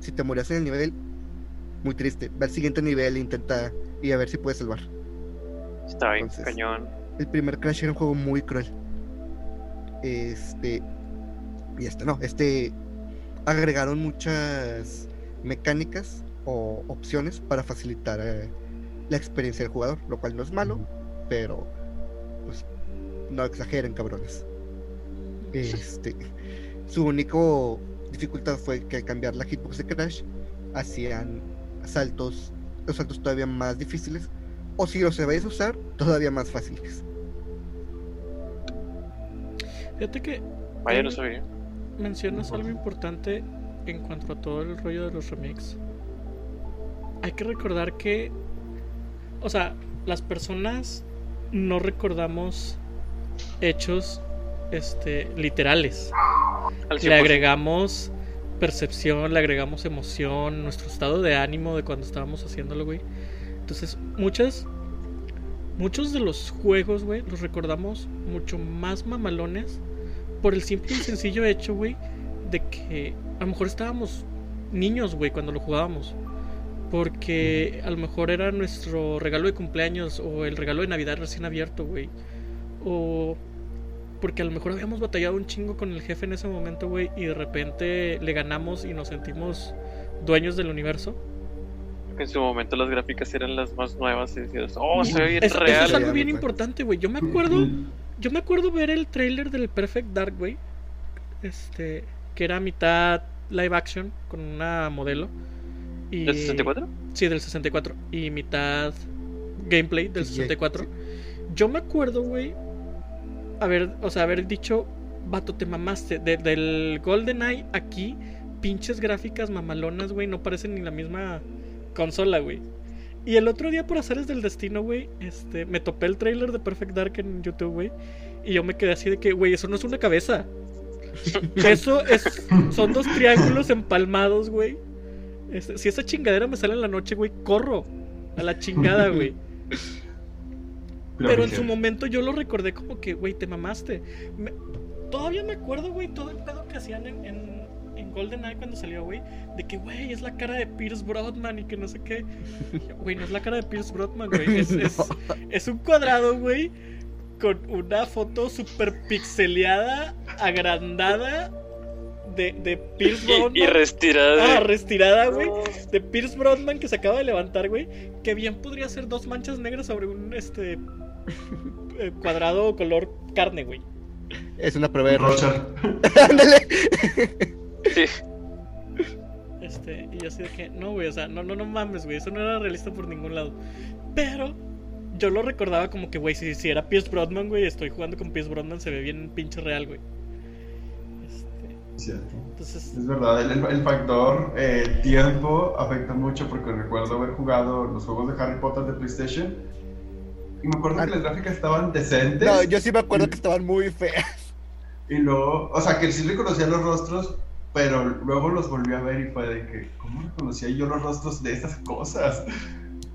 Si te morías en el nivel, muy triste. Ve al siguiente nivel e intenta y a ver si puedes salvar. Está bien, Entonces- cañón. El primer Crash era un juego muy cruel. Este. Y este no, este. Agregaron muchas mecánicas o opciones para facilitar eh, la experiencia del jugador, lo cual no es malo, pero. Pues. No exageren, cabrones. Este. Su único dificultad fue que al cambiar la hitbox de Crash, hacían saltos. Los saltos todavía más difíciles. O si los sabéis usar, todavía más fáciles. Fíjate que Vaya, no sabía. mencionas algo importante en cuanto a todo el rollo de los remakes. Hay que recordar que, o sea, las personas no recordamos hechos este, literales. Al Le 100%. agregamos percepción, le agregamos emoción, nuestro estado de ánimo de cuando estábamos haciéndolo, güey. Entonces, muchas, muchos de los juegos, güey, los recordamos mucho más mamalones por el simple y sencillo hecho, güey, de que a lo mejor estábamos niños, güey, cuando lo jugábamos. Porque a lo mejor era nuestro regalo de cumpleaños o el regalo de Navidad recién abierto, güey. O porque a lo mejor habíamos batallado un chingo con el jefe en ese momento, güey, y de repente le ganamos y nos sentimos dueños del universo. En su momento las gráficas eran las más nuevas y decías, oh, se ve bien Eso, eso real. es algo bien importante, güey. Yo me acuerdo, yo me acuerdo ver el trailer del Perfect Dark, güey. Este, que era mitad live action con una modelo. Y... ¿Del 64? Sí, del 64. Y mitad gameplay del Sí, 64. sí. Yo me acuerdo, güey. Haber, o sea, haber dicho, vato, te mamaste. De- del GoldenEye aquí, pinches gráficas mamalonas, güey. No parecen ni la misma consola, güey. Y el otro día, por azares del destino, güey, este, me topé el trailer de Perfect Dark en YouTube, güey. Y yo me quedé así de que, güey, eso no es una cabeza. Eso es, son dos triángulos empalmados, güey. Este, si esa chingadera me sale en la noche, güey, corro. A la chingada, güey. Pero en su momento yo lo recordé como que, güey, te mamaste. Me- Todavía me acuerdo, güey, todo el pedo que hacían en, en, en GoldenEye cuando salió, güey. De que, güey, es la cara de Pierce Brosnan y que no sé qué. Güey, no es la cara de Pierce Brosnan, güey. Es, es, es un cuadrado, güey, con una foto super pixeleada, agrandada de, de Pierce Brosnan. Y, y retirada. Ah, retirada, güey. De Pierce Brosnan que se acaba de levantar, güey. Que bien podría ser dos manchas negras sobre un este eh, cuadrado color carne, güey. Es una prueba de. Rocha. Ándale. Sí. Este, y yo así de que, no, güey, o sea, no, no, no mames, güey. Eso no era realista por ningún lado. Pero yo lo recordaba como que, güey, si, si era Pierce Brosnan, güey, estoy jugando con Pierce Brosnan, se ve bien pinche real, güey. Cierto. entonces, Es verdad, el, el factor eh, tiempo afecta mucho porque recuerdo haber jugado los juegos de Harry Potter de PlayStation y me acuerdo Ah. que las gráficas estaban decentes No, yo sí me acuerdo que estaban muy feas. y luego, o sea, que sí reconocía los rostros, pero luego los volví a ver y fue de que, ¿cómo reconocía yo los rostros de esas cosas?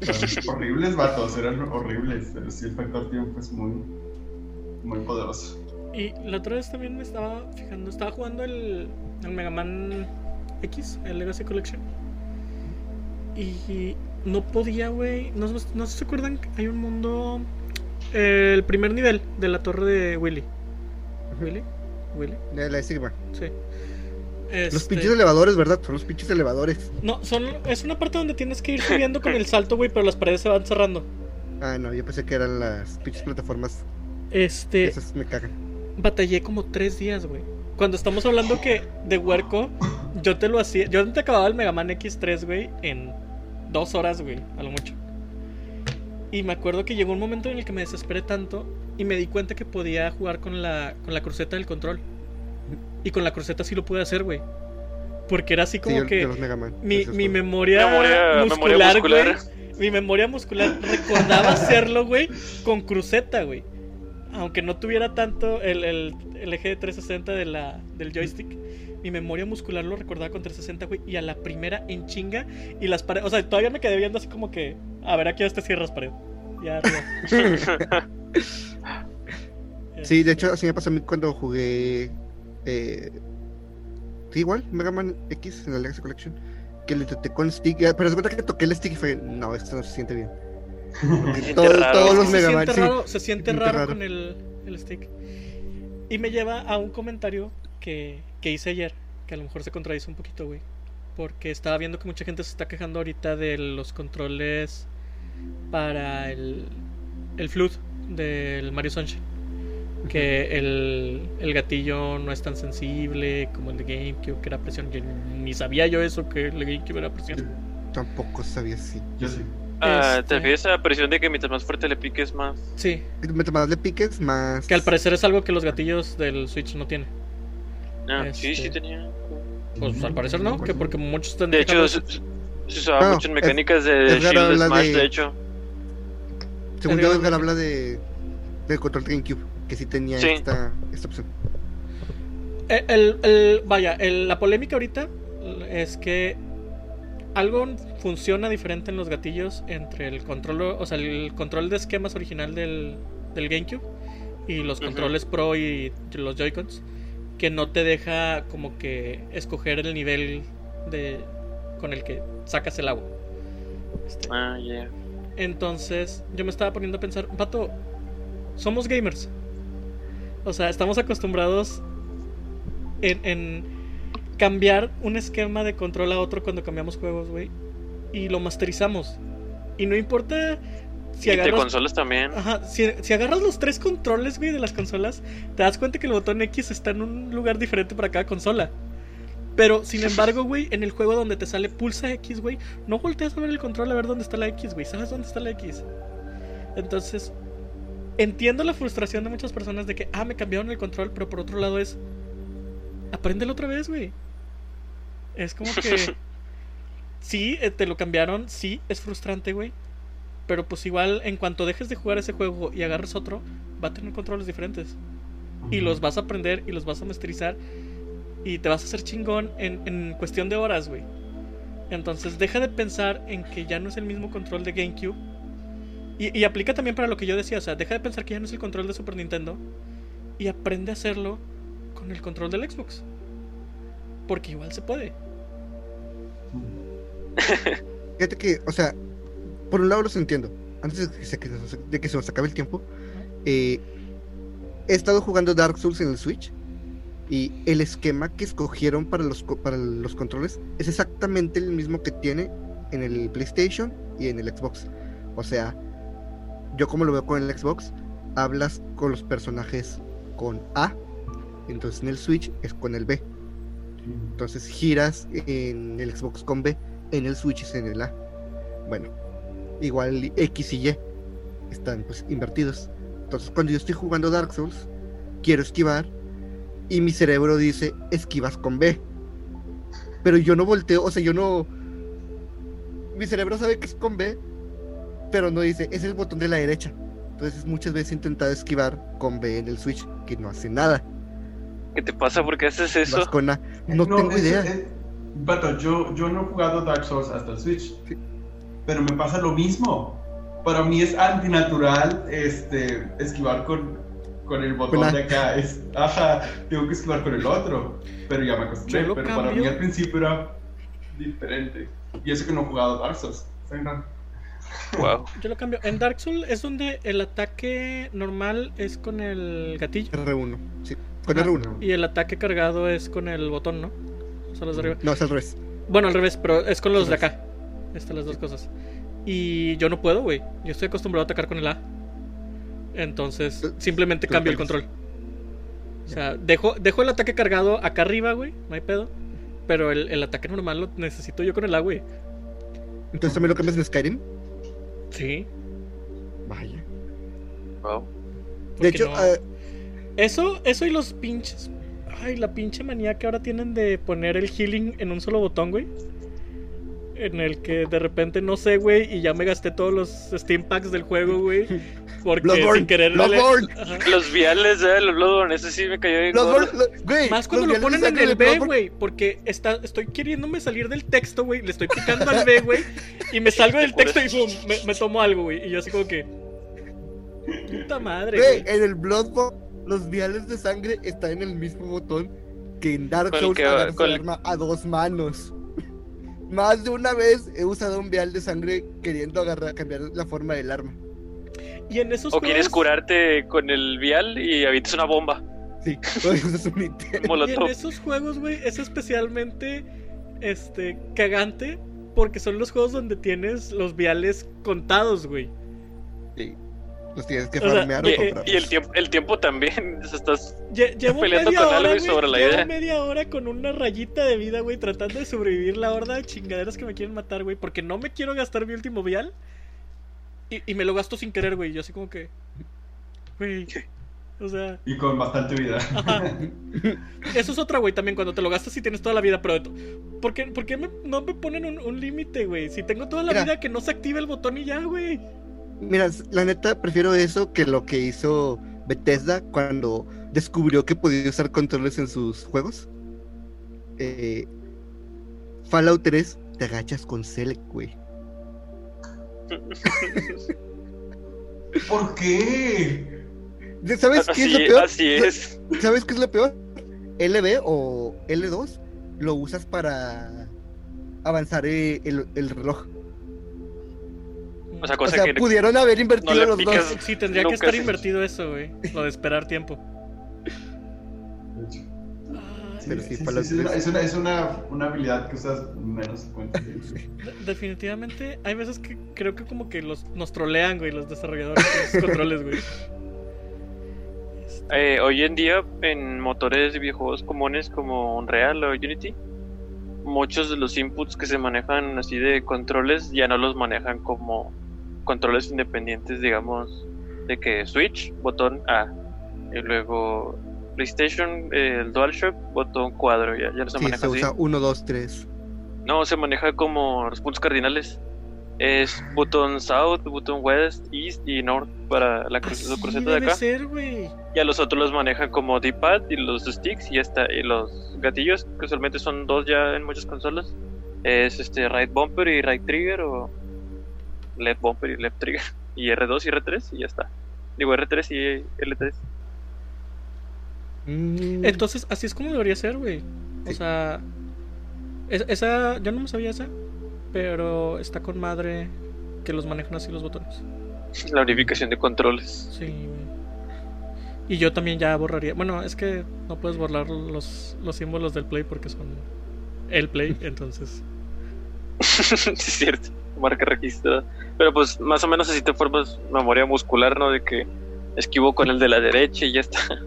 Horribles vatos, eran horribles, pero sí el factor tiempo es muy, muy poderoso. Y la otra vez también me estaba fijando, estaba jugando el, el Mega Man X, el Legacy Collection. Y no podía, güey. No, no sé si se acuerdan, hay un mundo. eh, el primer nivel de la torre de Willy. ¿Willy? ¿Willy? De la de Sigma. Sí. Los Este, pinches elevadores, ¿verdad? Son los pinches elevadores. No, son, es una parte donde tienes que ir subiendo con el salto, güey, pero las paredes se van cerrando. Ah, no, yo pensé que eran las pinches plataformas. Este. Esas me cagan. Batallé como tres días, güey. Cuando estamos hablando que de huerco, yo te lo hacía. Yo te acababa el Mega Man X3, güey, en dos horas, güey, a lo mucho. Y me acuerdo que llegó un momento en el que me desesperé tanto y me di cuenta que podía jugar con la, con la cruceta del control. Y con la cruceta sí lo pude hacer, güey. Porque era así Sí, como que de los Mega Man. mi, mi memoria, memoria muscular. güey. Mi memoria muscular recordaba hacerlo, güey, con cruceta, güey. Aunque no tuviera tanto el, el, eje de 360 de la, del joystick, mi memoria muscular lo recordaba con 360, güey. Y a la primera en chinga. Y las paredes. O sea, todavía me quedé viendo así como que. A ver, aquí te cierras pared. Ya arriba. Sí, de hecho, así me pasó a mí cuando jugué. Eh, sí, igual, Mega Man X en la Legacy Collection. Que le toqué con stick. Pero se cuenta que toqué el stick y fue. No, esto no se siente bien. Todo- raro. todos los se Mega siente sí. raro, se siente raro, raro. con el, el stick. Y me lleva a un comentario que, que hice ayer, que a lo mejor se contradice un poquito, güey. Porque estaba viendo que mucha gente se está quejando ahorita de los controles para el, el Flood del Mario Sunshine. Que el, el gatillo no es tan sensible como el de GameCube, que era presión. Yo ni sabía yo eso, que el de GameCube era presión. Tampoco sabía si. Yo sí. Ah, Este- ¿Te refieres a la presión de que mientras más fuerte le piques más? Sí, Mientras más le piques, más. que al parecer es algo que los gatillos del Switch no tienen. Ah, sí, sí Este- tenía. Pues al parecer no, que porque muchos están De hecho, se, se usaba No, mucho en es- mecánicas de Shield habla Smash, de- de hecho. Según yo, Edgar habla de. Del control GameCube. Que sí tenía Sí. Esta, esta opción. Eh, el, el- vaya, el- la polémica ahorita es que algo funciona diferente en los gatillos entre el control, o sea, el control de esquemas original del, del GameCube y los controles Pro y los Joy-Cons, que no te deja como que escoger el nivel de con el que sacas el agua. Este, Ah, yeah. Entonces yo me estaba poniendo a pensar, Pato, somos gamers. O sea, estamos acostumbrados en, en cambiar un esquema de control a otro cuando cambiamos juegos, güey. Y lo masterizamos. Y no importa si y de agarras... consolas también. Ajá, si, si agarras los tres controles, güey, de las consolas, te das cuenta que el botón X está en un lugar diferente para cada consola. Pero, sin embargo, güey, en el juego donde te sale pulsa X, güey, no volteas a ver el control a ver dónde está la X, güey. ¿Sabes dónde está la X? Entonces, entiendo la frustración de muchas personas de que, ah, me cambiaron el control, pero por otro lado es, apréndelo otra vez, güey. Es como que, sí, eh, te lo cambiaron, sí, es frustrante, güey. Pero pues igual, en cuanto dejes de jugar ese juego y agarres otro, va a tener controles diferentes. Y los vas a aprender y los vas a masterizar. Y te vas a hacer chingón en, en cuestión de horas, güey. Entonces deja de pensar en que ya no es el mismo control de GameCube. Y, y aplica también para lo que yo decía, o sea, deja de pensar que ya no es el control de Super Nintendo. Y aprende a hacerlo con el control del Xbox. Porque igual se puede. Fíjate que, o sea, por un lado los entiendo. Antes de que se, de que se nos acabe el tiempo, eh, he estado jugando Dark Souls en el Switch. Y el esquema que escogieron para los, para los controles es exactamente el mismo que tiene en el PlayStation y en el Xbox. O sea, yo como lo veo con el Xbox, hablas con los personajes con A, entonces en el Switch es con el B. Entonces giras en el Xbox con B, en el Switch es en el A. Bueno, igual X y Y están pues invertidos. Entonces cuando yo estoy jugando Dark Souls, quiero esquivar y mi cerebro dice esquivas con B. Pero yo no volteo, o sea, yo no... Mi cerebro sabe que es con B, pero no dice, es el botón de la derecha. Entonces muchas veces he intentado esquivar con B en el Switch, que no hace nada. ¿Qué te pasa? ¿Por qué haces Vas eso? con A. No, tengo es- idea. es- vato, yo, yo no he jugado Dark Souls hasta el Switch. Pero me pasa lo mismo. Para mí es antinatural este, esquivar con, con el botón de acá. Es, ajá, tengo que esquivar con el otro. Pero ya me acostumbré. Pero para cambio. mí al principio era diferente. Y eso que no he jugado Dark Souls. Wow. Yo lo cambio. En Dark Souls es donde el ataque normal es con el gatillo. R1, sí. Con Ajá. R1. Y el ataque cargado es con el botón, ¿no? O sea, los de arriba. No, es al revés. Bueno, al revés, pero es con los de acá. Están las dos cosas. Y yo no puedo, güey. Yo estoy acostumbrado a atacar con el A. Entonces, simplemente cambio el control. O sea, dejo, dejo el ataque cargado acá arriba, güey. No hay pedo. Pero el, el ataque normal lo necesito yo con el A, güey. Entonces también lo cambias en Skyrim. Sí. Vaya. Wow. De hecho, no- ah, Eso, eso y los pinches. Ay, la pinche manía que ahora tienen de poner el healing en un solo botón, güey. En el que de repente no sé, güey, y ya me gasté todos los Steam Packs del juego, güey. Porque Bloodborne, sin querer. Bloodborne. Los viales, eh, los Bloodborne, ese sí me cayó bien güey, Más cuando lo ponen en el B, güey. Porque está, estoy queriéndome salir del texto, güey. Le estoy picando al B, güey. Y me salgo del texto y pum, me, me tomo algo, güey. Y yo así como que. Puta madre, Güey, güey. en el Bloodborne, los viales de sangre están en el mismo botón que en Dark Souls que- agarras el arma a dos manos. Más de una vez he usado un vial de sangre queriendo agarrar, cambiar la forma del arma. Y en esos O quieres curarte con el vial y avientas una bomba. Sí, usas un. Y en esos juegos, güey, es especialmente este cagante porque son los juegos donde tienes los viales contados, güey. Sí, Los tienes que O sea, farmear o Y, comprar. y el tiempo, el tiempo también. Estás Lle- Llevo Peleando media con algo y güey, sobre la llevo idea. media hora con una rayita de vida, güey, tratando de sobrevivir la horda de chingaderas que me quieren matar, güey, porque no me quiero gastar mi último vial. Y, y me lo gasto sin querer, güey. Yo así como que. Güey. O sea. Y con bastante vida. Ajá. Eso es otra, güey, también cuando te lo gastas y tienes toda la vida, pero... ¿Por qué, por qué me- no me ponen un, un límite, güey? Si tengo toda la Mira. vida, que no se active el botón y ya, güey. Mira, la neta, prefiero eso que lo que hizo Bethesda cuando descubrió que podía usar controles en sus juegos. Eh, Fallout 3, te agachas con Select, güey. ¿Por qué? ¿Sabes qué es lo peor? así es. ¿Sabes qué es lo peor? LB o L2 lo usas para avanzar eh, el, el reloj. O sea, O cosa sea, que pudieron haber invertido no los picas. dos. Sí, tendría que estar invertido eso, güey. Lo de esperar tiempo. Pero sí, sí, Fallout sí, es, una, 3. es, una, es una, una habilidad que usas menos cuenta. De- definitivamente, hay veces que creo que como que los, nos trolean, güey, los desarrolladores con sus controles, güey. Eh, hoy en día en motores de videojuegos comunes como Unreal o Unity muchos de los inputs que se manejan así de controles ya no los manejan como controles independientes, digamos, de que Switch, botón A, y luego PlayStation, eh, el DualShock, botón cuadro, ya, ya no se Sí, maneja se así. usa 1, 2, 3. No, se maneja como los puntos cardinales. Es botón South, botón West, East y North para la cru- Así los crucetas de acá. ser. Y a los otros los manejan como D-pad y los sticks y hasta y los gatillos, que usualmente son dos ya en muchas consolas. Es este right bumper y right trigger o left bumper y left trigger. Y R2 y R3 y ya está. Digo R3 y L3. Mm, Entonces, así es como debería ser, güey. O Sí. sea, es- esa, yo no me sabía esa, pero está con madre que los manejan así los botones. La unificación de controles. Sí, güey. Y yo también ya borraría. Bueno, es que no puedes borrar los, los símbolos del Play porque son el Play, entonces. es cierto. Marca registrada. Pero pues más o menos así te formas memoria muscular, ¿no? De que esquivo con el de la derecha y ya está.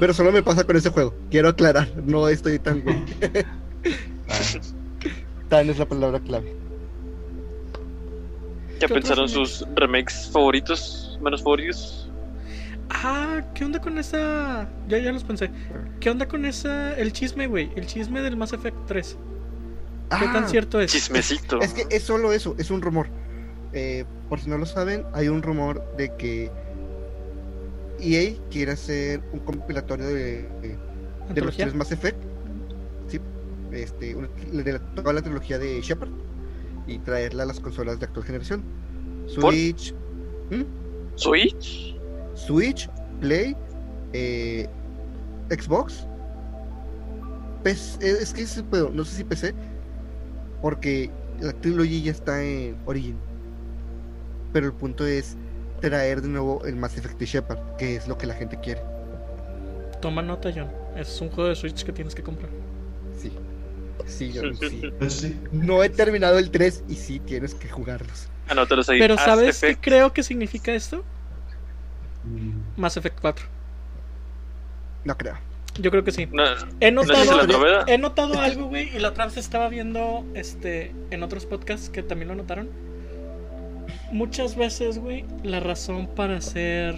Pero solo me pasa con ese juego. Quiero aclarar, no estoy tan güey. Ah, Tan es la palabra clave. ¿Ya ¿Qué pensaron sus remakes favoritos, menos favoritos? Ah, ¿qué onda con esa? Ya, ya los pensé. ¿Qué onda con esa? El chisme, güey. El chisme del Mass Effect 3. ¿Qué Ah, tan cierto es? Chismecito. Es que es solo eso, es un rumor. Eh, por si no lo saben, hay un rumor de que EA quiere hacer un compilatorio de, de los tres Mass Effect. Sí, este, una- de la- toda la trilogía de Shepard y traerla a las consolas de actual generación. Switch, ¿Mm? Switch. Switch, Play, eh, Xbox. PC, es que ese pedo, no sé si PC, porque la trilogía ya está en Origin. Pero el punto es traer de nuevo el Mass Effect de Shepard, que es lo que la gente quiere. Toma nota, John. Es un juego de Switch que tienes que comprar. Sí. Sí, yo sí. pues sí. No he terminado el 3 y sí tienes que jugarlos. Anótalos ahí. Pero As ¿sabes qué Effect. creo que significa esto? Mm, Mass Effect 4. No creo. Yo creo que sí. No, He ¿no es notado, he algo, güey, y la otra vez estaba viendo este en otros podcasts que también lo notaron. Muchas veces, güey, la razón para hacer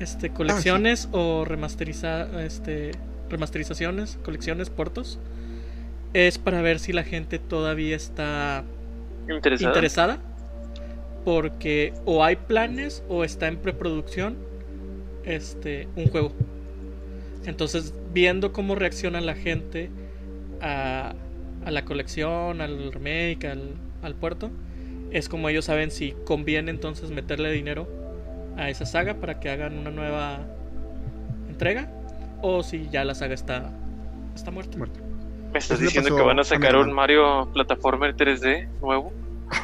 este colecciones o remasterizar este remasterizaciones, colecciones, portos es para ver si la gente todavía está Interesada. interesada porque o hay planes o está en preproducción este un juego entonces viendo cómo reacciona la gente a, a la colección al remake al, al puerto es como ellos saben si conviene entonces meterle dinero a esa saga para que hagan una nueva entrega o si ya la saga está está muerta Muerto. ¿Me estás le diciendo que van a sacar un Mario Plataformer 3D nuevo?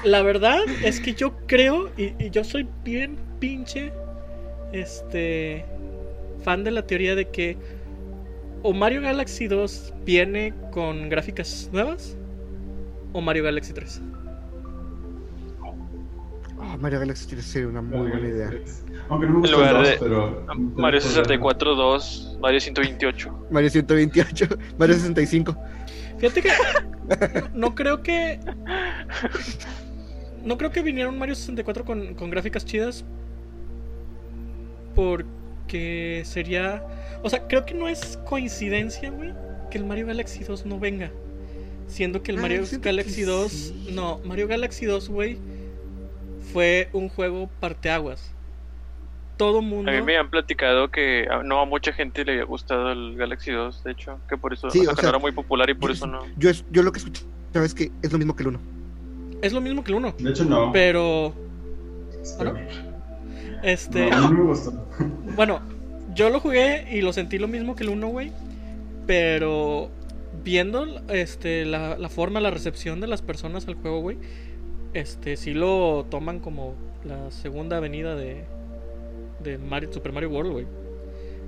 La verdad es que yo creo, y, y yo soy bien pinche, este, fan de la teoría de que o Mario Galaxy 2 viene con gráficas nuevas o Mario Galaxy 3. Ah, Mario Galaxy 3 sería una muy buena idea. Aunque no me gusta lugar el 2, de pero. Mario 64 2, Mario 128. Mario 128, Mario 65. Fíjate que no, no creo que no creo que viniera un Mario 64 con, con gráficas chidas porque sería, o sea, creo que no es coincidencia, güey, que el Mario Galaxy 2 no venga. Siendo que el Ah, Mario que Galaxy 2, sí. no, Mario Galaxy 2, güey, fue un juego parteaguas. Todo mundo A mí me han platicado que no a mucha gente le había gustado el Galaxy 2, de hecho, que por eso Sí, o sea, o que sea, no era muy popular y por yo- eso no. Yo, es- yo lo que escuchaba es que es lo mismo que el 1. es lo mismo que el 1, De hecho, no. pero Pero- ¿Ah, este no, a mí no me gustó. Bueno, yo lo jugué y lo sentí lo mismo que el 1, güey. Pero viendo este, la, la forma, la recepción de las personas al juego, güey, este, sí lo toman como la segunda avenida de, de Mario, Super Mario World, güey.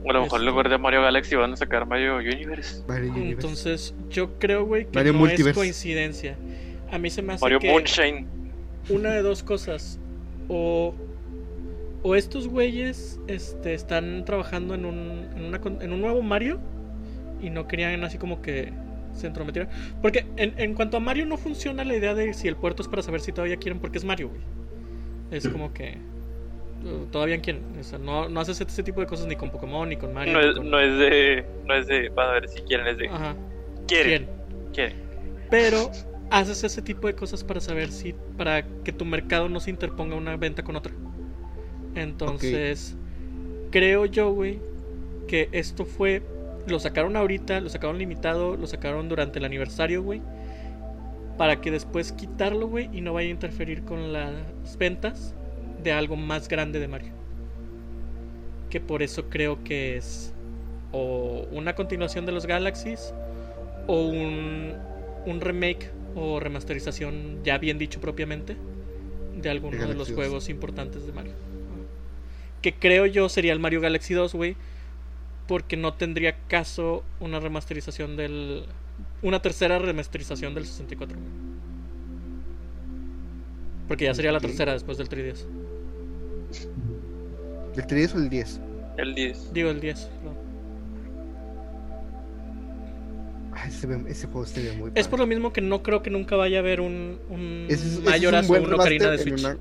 O a lo mejor en Este- lugar de Mario Galaxy van a sacar Mario Universe. Mario Universe. Entonces, yo creo, güey, que Mario no Multiverse. es coincidencia. A mí se me hace Mario que Moonshine. una de dos cosas. O, o estos güeyes este, están trabajando en un, en, una en un nuevo Mario y no querían así como que se entrometieran. Porque en, en cuanto a Mario no funciona la idea de si el puerto es para saber si todavía quieren porque es Mario, güey. Es como que uh, todavía quieren. O sea, no, no haces ese tipo de cosas ni con Pokémon ni con Mario. No es, con- no es de. No es de. Van a ver si quieren, es de. Ajá. Quieren. quieren. Quieren. Pero haces ese tipo de cosas para saber si. para que tu mercado no se interponga una venta con otra. Entonces, creo yo, güey, que esto fue. Lo sacaron ahorita, lo sacaron limitado, lo sacaron durante el aniversario, güey. Para que después quitarlo, güey, y no vaya a interferir con las ventas de algo más grande de Mario. Que por eso creo que es o una continuación de los Galaxies o un, un remake o remasterización, ya bien dicho propiamente, de alguno de, Galaxy los 2. juegos importantes de Mario. Que creo yo sería el Mario Galaxy 2, güey, porque no tendría caso una remasterización del. Una tercera remasterización del 64. güey. Porque ya sería la tercera después del 3DS. ¿El 3 o el 10? El 10. Digo el 10. perdón. Ay, se ve- ese juego se ve muy Es por padre. lo mismo que no creo que nunca vaya a haber un, un Ese es- ese es un un Ocarina de Switch. una-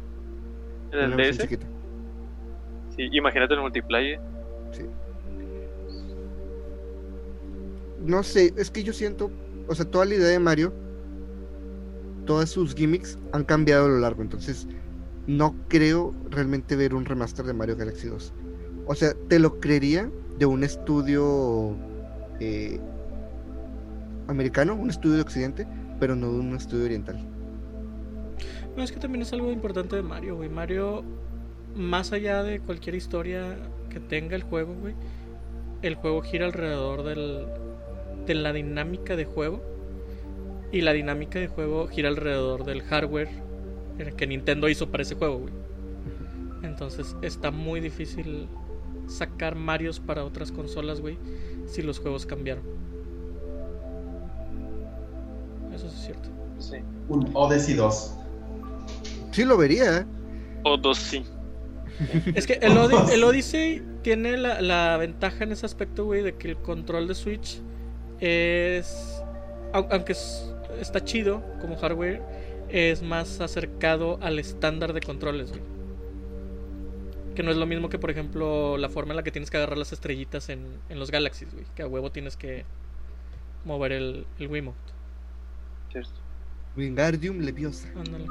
¿En el DS? Sí, imagínate el multiplayer. Sí. No sé, es que yo siento, o sea, toda la idea de Mario, todas sus gimmicks han cambiado a lo largo, entonces no creo realmente ver un remaster de Mario Galaxy 2. O sea, te lo creería de un estudio eh, americano, un estudio de Occidente, pero no de un estudio oriental. No, es que también es algo importante de Mario, güey. Mario, más allá de cualquier historia que tenga el juego, güey, el juego gira alrededor del, de la dinámica de juego. Y la dinámica de juego gira alrededor del hardware que Nintendo hizo para ese juego, güey. Entonces está muy difícil sacar Marios para otras consolas, güey, si los juegos cambiaron. Eso sí es cierto. Sí. Un Odyssey 2. Sí lo vería, ¿eh? O dos sí. Es que el, Odi- el Odyssey tiene la, la ventaja en ese aspecto, güey, de que el control de Switch es. au- Aunque es- está chido como hardware, es más acercado al estándar de controles, güey. Que no es lo mismo que, por ejemplo, la forma en la que tienes que agarrar las estrellitas en, en los Galaxies, güey. Que a huevo tienes que mover el, el Wiimote. Cierto. Wingardium Leviosa. Ándale.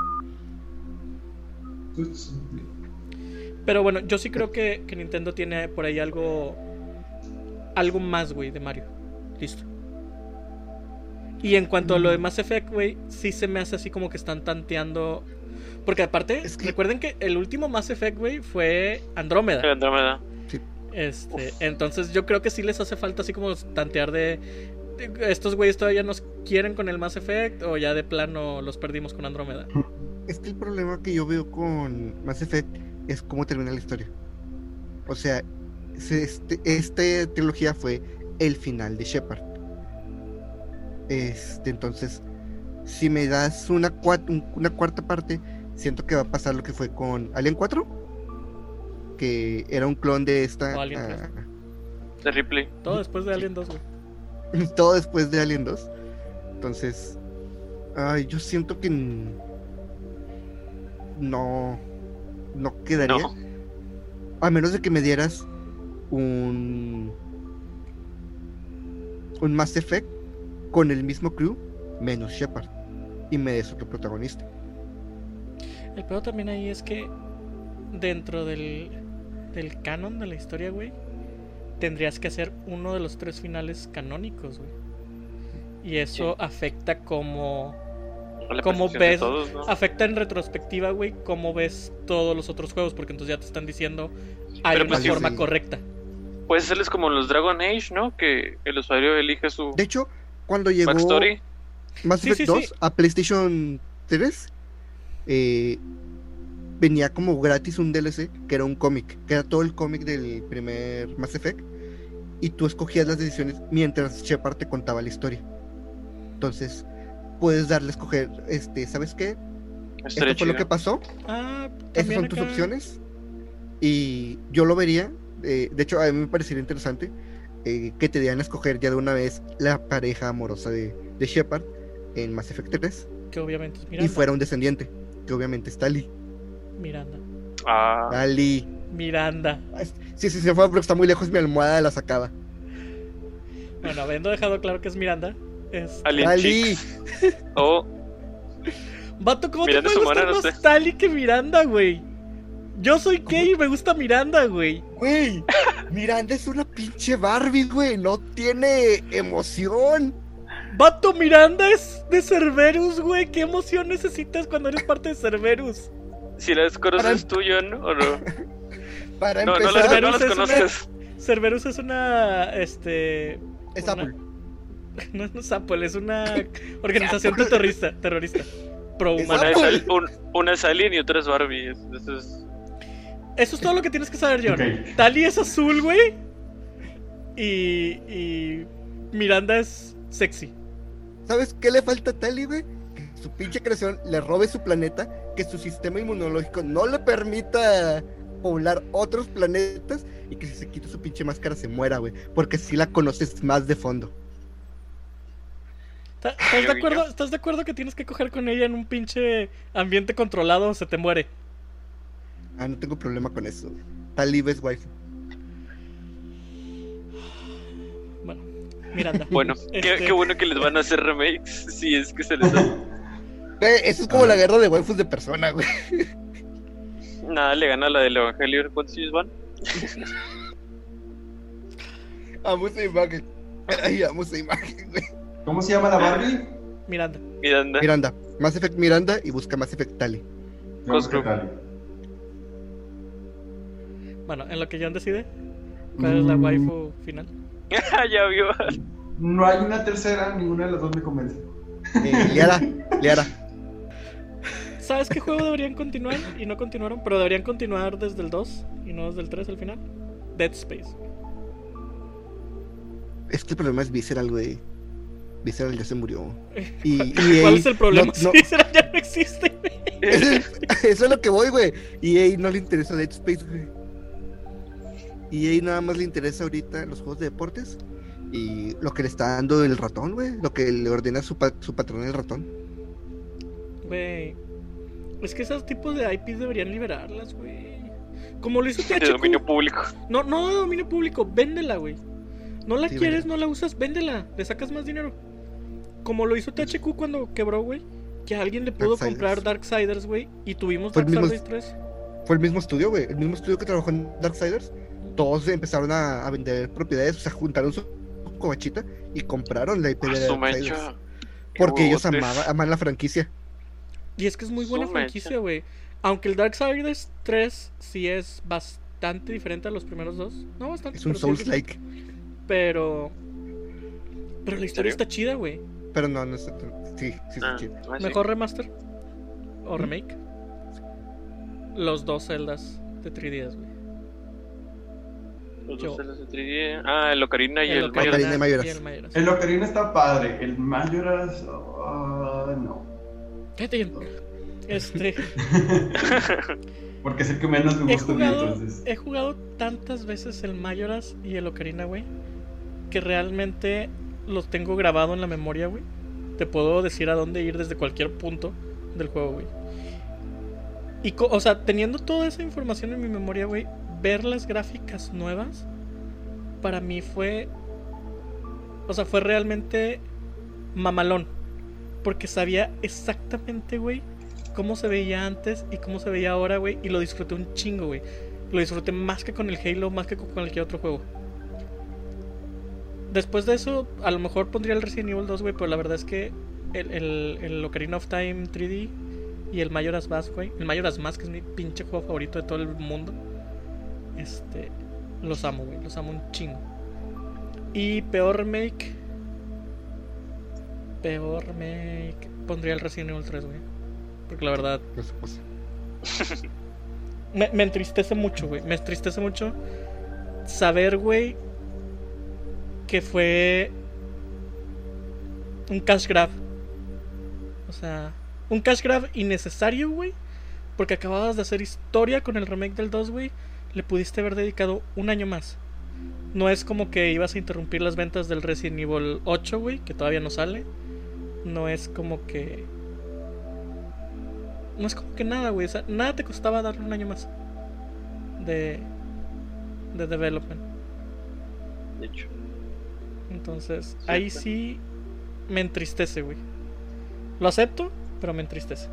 Pero bueno, yo sí creo que, que Nintendo tiene por ahí algo. Algo más, güey, de Mario. Listo. Y en cuanto a lo de Mass Effect, güey, sí se me hace así como que están tanteando. Porque aparte, Es que- recuerden que el último Mass Effect, güey, fue Andrómeda. Andrómeda. Este, entonces yo creo que sí les hace falta así como tantear de, de- estos güeyes todavía nos quieren con el Mass Effect o ya de plano los perdimos con Andrómeda. Es que el problema que yo veo con Mass Effect es cómo termina la historia. O sea, se- este, esta trilogía fue el final de Shepard. Este, entonces, si me das una, cua- una cuarta parte, siento que va a pasar lo que fue con Alien 4, que era un clon de esta. Alien ah, De Ripley. Todo después de Alien 2, güey. todo después de Alien 2. Entonces, ay, yo siento que no, no quedaría. No. A menos de que me dieras un un Mass Effect con el mismo crew menos Shepard y me des otro protagonista. El peor también ahí es que dentro del, del canon de la historia, güey, tendrías que hacer uno de los tres finales canónicos, güey. Y eso Sí. afecta como... La ¿Cómo ves? todos, ¿no? Afecta en retrospectiva, güey, cómo ves todos los otros juegos, porque entonces ya te están diciendo hay Pero una pues, forma sí. correcta. Puedes hacerles como los Dragon Age, ¿no? Que el usuario elige su De hecho, cuando llegó backstory. Mass Sí, Effect sí, 2 sí. a PlayStation 3, eh, venía como gratis un DLC que era un cómic, que era todo el cómic del primer Mass Effect, y tú escogías las decisiones mientras Shepard te contaba la historia. Entonces, puedes darle a escoger, este, ¿sabes qué? Esto fue lo que pasó, Ah, esas son tus opciones, y yo lo vería, eh, de hecho, a mí me parecería interesante eh, que te dieran a escoger ya de una vez la pareja amorosa de, de Shepard en Mass Effect 3 Que obviamente es Miranda. y fuera un descendiente, que obviamente es Tali. Miranda. Ah, Tali. Miranda. Sí, sí, se fue porque está muy lejos mi almohada la sacaba. Bueno, habiendo dejado claro que es Miranda. Es... Alien Tali. Chicks. O Vato, ¿cómo Miranda te es puede gustar no más. Tali que Miranda, güey? Yo soy gay y me gusta Miranda, güey. Güey, Miranda es una pinche Barbie, güey. No tiene emoción. Vato, Miranda es de Cerberus, güey. ¿Qué emoción necesitas cuando eres parte de Cerberus? si las conoces Para- tú, John, o no. Para No, no empezar, las, no las es una- conoces. Cerberus es una. Este. es una- Apple. No, no es Apple, es una organización terrorista. terrorista pro Una es, un- una es Alien y otra es Barbie. es- Eso es. Eso es todo lo que tienes que saber, John. Tali es azul, güey. Y. Y. Miranda es sexy. ¿Sabes qué le falta a Tali, güey? Que su pinche creación le robe su planeta, que su sistema inmunológico no le permita poblar otros planetas y que si se quita su pinche máscara se muera, güey. Porque si la conoces más de fondo. ¿Está- ¿Estás de, acuerdo. ¿Estás de acuerdo que tienes que coger con ella en un pinche ambiente controlado o se te muere? Ah, no tengo problema con eso. Tali es waifu. Bueno, Miranda. Bueno, qué, Este- qué bueno que les van a hacer remakes. Si es que se les da. Eso es como Ah. la guerra de waifus de persona, güey. Nada, le gana la del Evangelio. ¿Cuántos años van? Amo esa imagen. Ay, amo esa imagen, güey. ¿Cómo se llama la Barbie? Miranda. Miranda. Miranda. Mass Effect Miranda y busca Mass Effect Tali. Ghost ¿Qué Group. tal? Bueno, en lo que John decide, ¿cuál es la Mm. waifu final? ya vio. No hay una tercera, ninguna de las dos me convence. Eh, Liara, Liara. ¿Sabes qué juego deberían continuar? Y no continuaron, pero deberían continuar desde el 2 y no desde el 3 al final. Dead Space. Es que el problema es Visceral, güey. Visceral ya se murió. Y, y ¿Cuál es el problema? no- ya no existe. güey. Eso es lo que voy, güey. Y no le interesa Dead Space, güey. Y nada más le interesa ahorita los juegos de deportes. Y lo que le está dando el ratón, güey. Lo que le ordena su, pa- su patrón el ratón. Güey. Es que esos tipos de IPs deberían liberarlas, güey. Como lo hizo De THQ. dominio público. No, no de dominio público, véndela, güey. No la Sí, quieres, no la usas, véndela, le sacas más dinero. Como lo hizo THQ cuando quebró, güey. Que alguien le pudo Darksiders. comprar Darksiders, güey. Y tuvimos Fue mismo- Darksiders 3. Fue el mismo estudio, güey. El mismo estudio que trabajó en Darksiders. Todos empezaron a, a vender propiedades. O sea, juntaron su covachita y compraron la IP de Darksiders. Porque ellos amaban, aman la franquicia. Y es que es muy buena Su franquicia, güey. Aunque el Darksiders 3 sí es bastante diferente a los primeros dos. No bastante. Es un sí Souls-like. Pero. Pero la historia está chida, güey. Pero no, no es. Sí, sí, sí. Ah, chido. ah, sí. Mejor remaster. O remake. Los dos celdas de 3DS, güey. Los yo. dos celos de 3D. Ah, el Ocarina y el, de Majora's. y el. El Ocarina está padre, el Majora's. ah, no. Cállate. Este. Porque es el que menos me He gusta mí, entonces. he jugado tantas veces el Majora's y el Ocarina, güey, que realmente los tengo grabado en la memoria, güey. Te puedo decir a dónde ir desde cualquier punto del juego, güey. Y, o sea, teniendo toda esa información en mi memoria, güey, ver las gráficas nuevas, para mí fue. O sea, fue realmente mamalón. Porque sabía exactamente, güey, cómo se veía antes y cómo se veía ahora, güey. Y lo disfruté un chingo, güey. Lo disfruté más que con el Halo, más que con cualquier otro juego. Después de eso, a lo mejor pondría el Resident Evil 2, güey. Pero la verdad es que el, el, el Ocarina of Time 3D y el Majora's Mask, güey. El Majora's Mask es mi pinche juego favorito de todo el mundo. Este. Los amo, güey. Los amo un chingo. Y peor remake. Peor remake. Pondría el Resident Evil 3, güey. Porque la verdad me, me entristece mucho, güey. Me entristece mucho saber, güey, que fue un cash grab. O sea, un cash grab innecesario, güey. Porque acababas de hacer historia con el remake del 2, güey. Le pudiste haber dedicado un año más. No es como que ibas a interrumpir las ventas del Resident Evil 8, güey, que todavía no sale. No es como que. No es como que nada, güey. O sea, nada te costaba darle un año más de. de development. De hecho. Entonces, Sí, ahí sí me entristece, güey. Lo acepto, pero me entristece.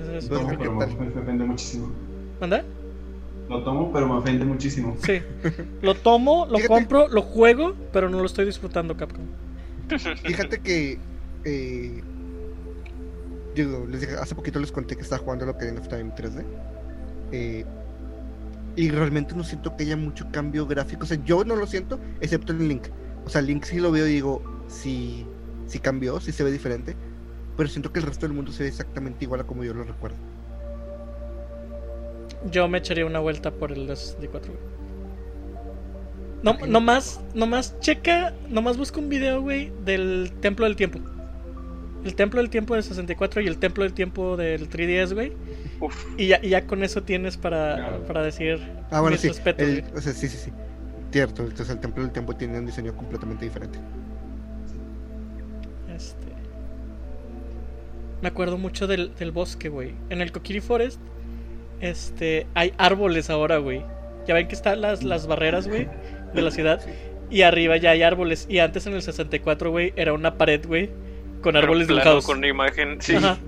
Ese es ¿qué pero me, tal? me ofende muchísimo. ¿Manda? Lo tomo, pero me ofende muchísimo. Sí. Lo tomo, lo Fíjate. compro, lo juego, pero no lo estoy disfrutando, Capcom. Fíjate que. eh, digo, les dije, hace poquito les conté que estaba jugando lo que of Time 3D. eh, y realmente no siento que haya mucho cambio gráfico. O sea, yo no lo siento, excepto en Link. O sea, Link sí lo veo y digo, sí, sí cambió, sí se ve diferente. Pero siento que el resto del mundo se ve exactamente igual a como yo lo recuerdo. Yo me echaría una vuelta por el de 64, güey. No, nomás, nomás checa, nomás busca un video, güey, del Templo del Tiempo. El Templo del Tiempo de 64 y el Templo del Tiempo del 3DS, güey. Y ya, y ya con eso tienes para, para decir Ah, bueno, sí. respetos, el- o sea, sí, sí, sí. Cierto, entonces el Templo del Tiempo tiene un diseño completamente diferente. Este. Me acuerdo mucho del, del bosque, güey. En el Kokiri Forest, este, hay árboles ahora, güey. Ya ven que están las, las barreras, güey, de la ciudad. Y arriba ya hay árboles. Y antes en el 64, güey, era una pared, güey, con Pero árboles plano, dibujados. Con una imagen. Sí. Ajá.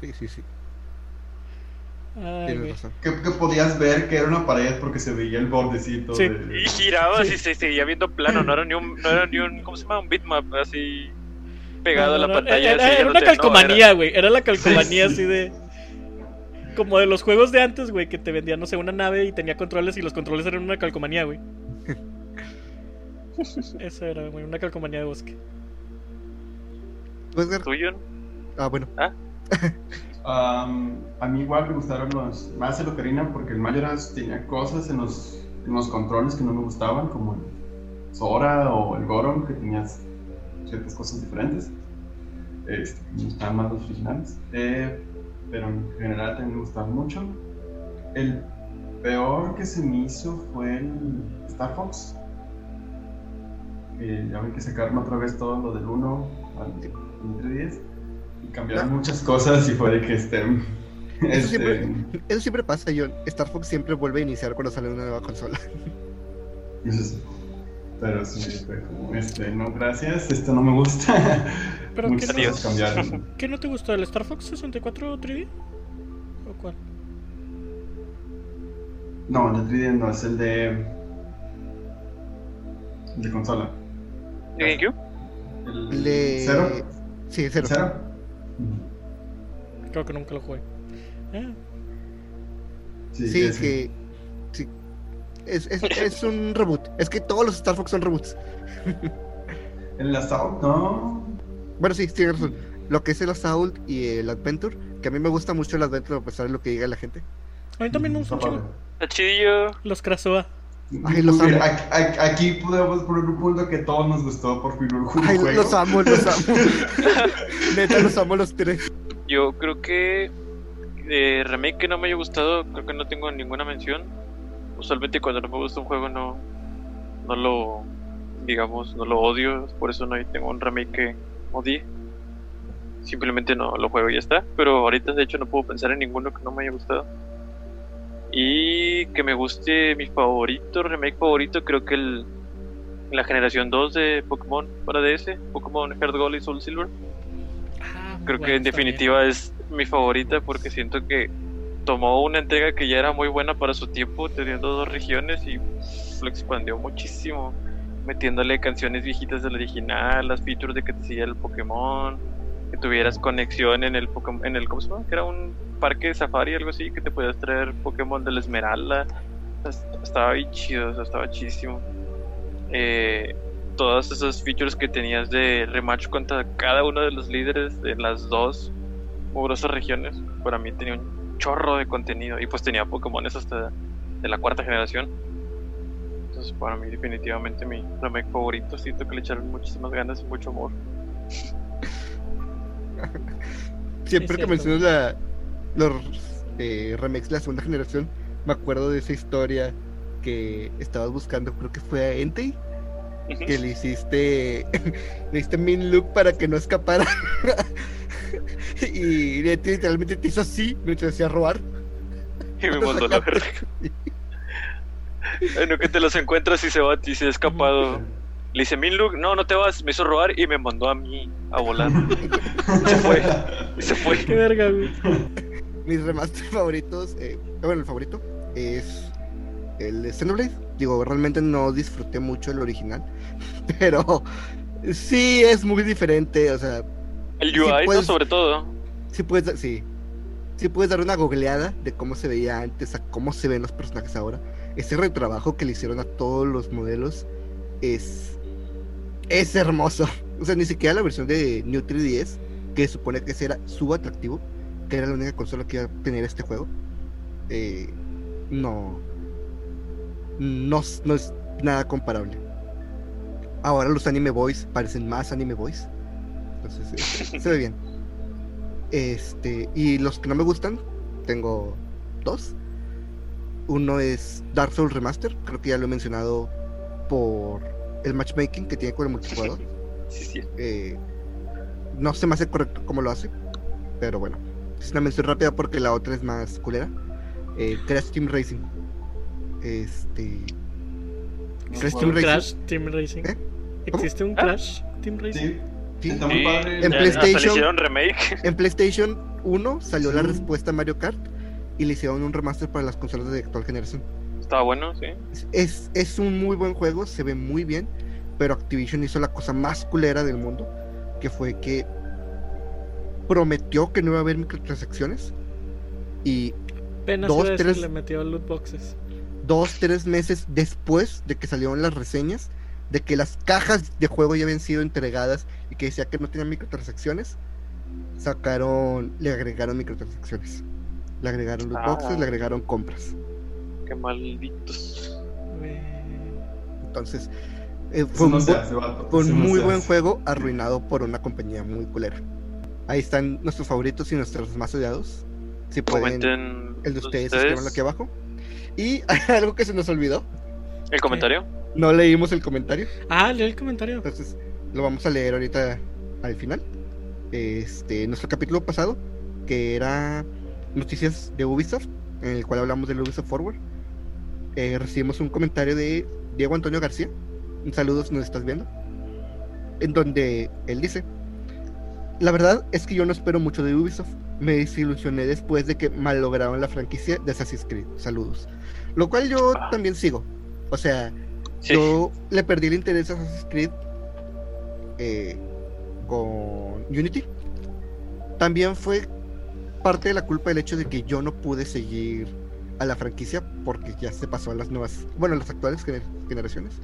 Sí, sí, sí. Ay, Tienes güey. razón. Que, que podías ver que era una pared porque se veía el bordecito. Sí. de- Y giraba Sí. y se seguía viendo plano. No era ni un. No era ni un ¿Cómo se llama? Un bitmap así. Pegado No, a la pantalla. Era, así, era no una calcomanía, güey. Era la calcomanía Sí, sí. así de. Como de los juegos de antes, güey, que te vendían, no sé, una nave y tenía controles y los controles eran una calcomanía, güey. Eso era, güey, una calcomanía de bosque. ¿Tú, Edgar? ¿Tuyo? Ah, bueno. Am, a mí igual me gustaron los más el Ocarina porque el Majora's tenía cosas en los, en los controles que no me gustaban, como el Sora o el Goron, que tenías ciertas cosas diferentes. Este, me gustaban más los originales. Eh, pero en general también me gustaban mucho. El peor que se me hizo fue el Star Fox. Que ya ven que sacaron otra vez todo lo del 1 al 310 y cambiaron muchas cosas y fue de que estén. Eso este, siempre, eso siempre pasa, John. Star Fox siempre vuelve a iniciar cuando sale una nueva consola. eso sí. Pero sí, fue como, este, no, gracias, esto no me gusta. Pero Muchas ¿qué no- cosas cambiaron. ¿Qué no te gustó? ¿El Star Fox 64 3D? ¿O cuál? No, el de 3D no, es el de. de consola. ¿De GameCube? El Le... ¿Cero? Sí, cero. ¿Cero? Creo que nunca lo jugué. Ah, Sí, Sí, que. Sí. Es, es, es un reboot. Es que todos los Star Fox son reboots. El Assault, no. Bueno, sí, tienes razón. Lo que es el Assault y el Adventure, que a mí me gusta mucho el Adventure a pesar de lo que diga la gente. A mí también me gusta chidillo. Los Krasoa. Ay, los amo. Aquí, aquí- aquí podemos poner un punto que todos nos gustó por fin juego. Ay, los amo, los amo. Neta, los amo los tres. Yo creo que de remake que no me haya gustado, creo que no tengo ninguna mención. Usualmente cuando no me gusta un juego no, no lo, digamos, no lo odio, por eso no tengo un remake que odie. Simplemente no lo juego y ya está. Pero ahorita de hecho no puedo pensar en ninguno que no me haya gustado. Y que me guste mi favorito, remake favorito, creo que el la generación 2 de Pokémon para DS, Pokémon Heart Gold y Soul Silver. Ah, Creo que en bien. definitiva es mi favorita porque siento que tomó una entrega que ya era muy buena para su tiempo, teniendo dos regiones y lo expandió muchísimo, metiéndole canciones viejitas del original, las features de que te el Pokémon, que tuvieras conexión en el Pokémon, en el ¿cómo se llama? Que era un parque de safari algo así, que te podías traer Pokémon de la Esmeralda. Es- Estaba bien chido, o sea, estaba chidísimo. Eh, todas esas features que tenías de rematch contra cada uno de los líderes en las dos mugrosas regiones, para mí tenía un chorro de contenido y pues tenía Pokémones hasta de la cuarta generación. Entonces para mí definitivamente mi remake favorito, siento que le echaron muchísimas ganas y mucho amor. Siempre que mencionas la, los eh, remakes de la segunda generación, me acuerdo de esa historia que estabas buscando, creo que fue a Entei, que le hiciste, le hiciste min look para que no escapara. y literalmente te hizo así mientras hacía robar. Y me mandó la verga. Bueno, que te los encuentras y se va y se ha escapado. Le hice Minlook, no, no te vas, me hizo robar y me mandó a mí a volar. se fue, y se fue. Qué verga, güey. Mis remaster favoritos, eh, bueno, el favorito es el de Xenoblade. Digo, realmente no disfruté mucho el original, pero sí es muy diferente, o sea, El Sí, UI, Sobre todo. sí puedes, dar- sí, sí puedes dar una googleada de cómo se veía antes a cómo se ven los personajes ahora. Ese retrabajo que le hicieron a todos los modelos es es hermoso. O sea, ni siquiera la versión de New 3DS, que supone que ese era su atractivo, que era la única consola que iba a tener este juego. eh, no, no, es- nada comparable. Ahora los anime boys parecen más anime boys. Entonces, eh, se ve bien. Este, y los que no me gustan, tengo dos. Uno es Dark Souls Remaster, creo que ya lo he mencionado por el matchmaking que tiene con el multijugador. Sí, sí. Eh, no se me hace correcto como lo hace, pero bueno, es una mención rápida porque la otra es más culera. Eh, Crash Team Racing. Este. Crash Team ¿Un Racing. Crash Team Racing? ¿Eh? ¿Existe un Ah. Crash Team Racing? Sí, Sí. está muy padre. En PlayStation- remake. En PlayStation 1 salió la respuesta a Mario Kart y le hicieron un remaster para las consolas de actual generación. Estaba bueno, sí. Es, es un muy buen juego, se ve muy bien, pero Activision hizo la cosa más culera del mundo, que fue que prometió que no iba a haber microtransacciones y Apenas Dos, tres- le metió loot boxes. dos, tres meses después de que salieron las reseñas, de que las cajas de juego ya habían sido entregadas y que decía que no tenían microtransacciones, sacaron, le agregaron microtransacciones. Le agregaron loot boxes, Ah. le agregaron compras. Qué malditos. Entonces, eh, fue un, hace, fue muy buen juego arruinado por una compañía muy culera. Ahí están nuestros favoritos y nuestros más odiados. Si pueden, Comenten el de ustedes, escríbanlo aquí abajo. Y hay algo que se nos olvidó. el comentario. No leímos el comentario. Ah, leo el comentario. Entonces, lo vamos a leer ahorita al final. Este, nuestro capítulo pasado, que era noticias de Ubisoft, en el cual hablamos del Ubisoft Forward. Eh, recibimos un comentario de Diego Antonio García. Un saludo si nos estás viendo. En donde él dice: La verdad es que yo no espero mucho de Ubisoft. Me desilusioné después de que malograron la franquicia de Assassin's Creed. Saludos. Lo cual yo Ah. también sigo. O sea, Sí. yo le perdí el interés a Assassin's Creed eh, con Unity. También fue parte de la culpa del hecho de que yo no pude seguir a la franquicia porque ya se pasó a las nuevas, bueno, las actuales gener- generaciones.